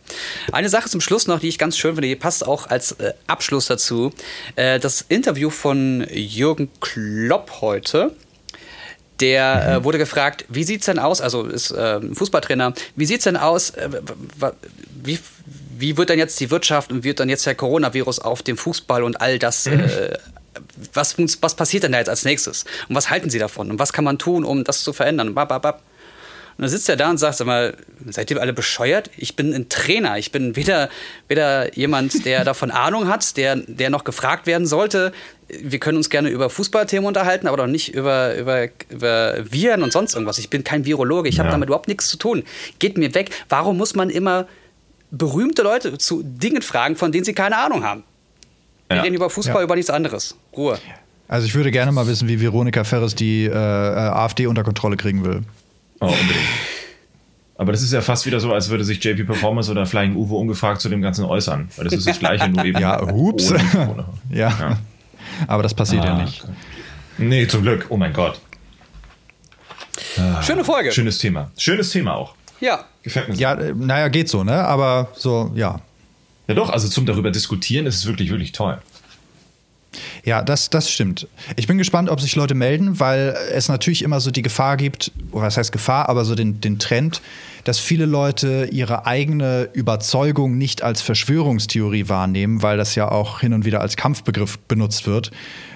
Eine Sache zum Schluss noch, die ich ganz schön finde, die passt auch als äh, Abschluss dazu. Äh, das Interview von Jürgen Klopp heute. Der äh, wurde gefragt, wie sieht es denn aus, also ist äh, Fußballtrainer, wie sieht es denn aus, äh, wie wie wird dann jetzt die Wirtschaft und wird dann jetzt der Coronavirus auf dem Fußball und all das mhm. äh, was, was passiert denn da jetzt als nächstes? Und was halten Sie davon? Und was kann man tun, um das zu verändern? Und, und dann sitzt er da und sagt, sag mal, seid ihr alle bescheuert? Ich bin ein Trainer. Ich bin weder, weder jemand, der davon Ahnung hat, der, der noch gefragt werden sollte. Wir können uns gerne über Fußballthemen unterhalten, aber doch nicht über, über, über Viren und sonst irgendwas. Ich bin kein Virologe. Ich habe damit überhaupt nichts zu tun. Geht mir weg. Warum muss man immer berühmte Leute zu Dingen fragen, von denen sie keine Ahnung haben? Wir ja. reden über Fußball, ja. über nichts anderes. Ruhe. Also ich würde gerne mal wissen, wie Veronika Ferres die äh, AfD unter Kontrolle kriegen will. Oh, unbedingt. Aber das ist ja fast wieder so, als würde sich JP Performance oder Flying Uwe ungefragt zu dem Ganzen äußern. Weil das ist das Gleiche, nur eben. Ja, hups. Ohne, ja. ja. Aber das passiert ah, ja nicht. Okay. Nee, zum Glück. Oh mein Gott. Ah, Schöne Folge. Schönes Thema. Schönes Thema auch. Ja. Gefällt mir. Ja, naja, geht so, ne? Aber so, ja. Ja, doch, also zum darüber diskutieren ist es wirklich, wirklich toll. Ja, das, das stimmt. Ich bin gespannt, ob sich Leute melden, weil es natürlich immer so die Gefahr gibt, oder was heißt Gefahr, aber so den, den Trend, dass viele Leute ihre eigene Überzeugung nicht als Verschwörungstheorie wahrnehmen, weil das ja auch hin und wieder als Kampfbegriff benutzt wird.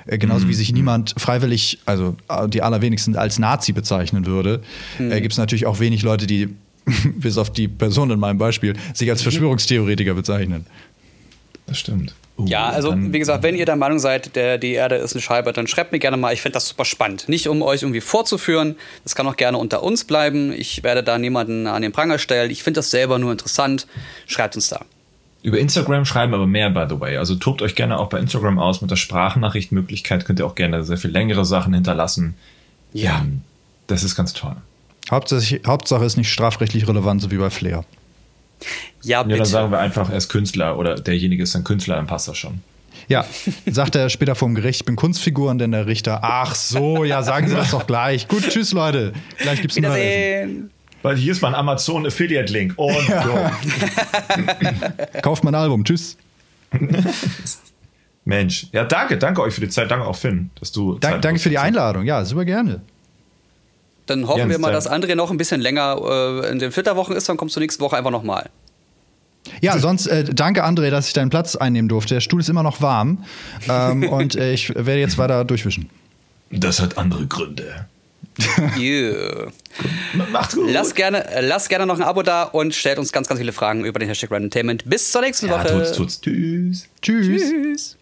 Äh, genauso mhm. wie sich niemand freiwillig, also äh, die allerwenigsten als Nazi bezeichnen würde, mhm. äh, gibt es natürlich auch wenig Leute, die bis auf die Person in meinem Beispiel, sich als Verschwörungstheoretiker bezeichnen. Das stimmt. Uh, ja, also wie gesagt, wenn ihr der Meinung seid, der, die Erde ist eine Scheibe, dann schreibt mir gerne mal. Ich finde das super spannend. Nicht um euch irgendwie vorzuführen. Das kann auch gerne unter uns bleiben. Ich werde da niemanden an den Pranger stellen. Ich finde das selber nur interessant. Schreibt uns da. Über Instagram schreiben aber mehr, by the way. Also tobt euch gerne auch bei Instagram aus mit der Sprachnachrichtmöglichkeit. Könnt ihr auch gerne sehr viel längere Sachen hinterlassen. Ja. Ähm, das ist ganz toll. Hauptsache, Hauptsache ist nicht strafrechtlich relevant, so wie bei Flair. Ja, bitte. Ja, dann sagen wir einfach, er ist Künstler oder derjenige ist ein Künstler, dann passt das schon. Ja, sagt er später vom Gericht, ich bin Kunstfigur und dann der Richter, ach so, ja, sagen Sie das doch gleich. Gut, tschüss Leute, gleich gibt's Wiedersehen. Weil hier ist mein Amazon Affiliate Link und ja. Kauft mein Album, tschüss. Mensch, ja, danke, danke euch für die Zeit, danke auch Finn, dass du. Dank, danke für die Einladung, ja, super gerne. Dann hoffen Jens, wir mal, dass André noch ein bisschen länger äh, in den Flitterwochen ist, dann kommst du nächste Woche einfach nochmal. Ja, sonst äh, danke André, dass ich deinen Platz einnehmen durfte. Der Stuhl ist immer noch warm ähm, und äh, ich werde jetzt weiter durchwischen. Das hat andere Gründe. yeah. Macht's gut. Lasst gerne, lasst gerne noch ein Abo da und stellt uns ganz, ganz viele Fragen über den Hashtag Randomtainment. Bis zur nächsten ja, Woche. Tut's, tut's. Tschüss. Tschüss. Tschüss.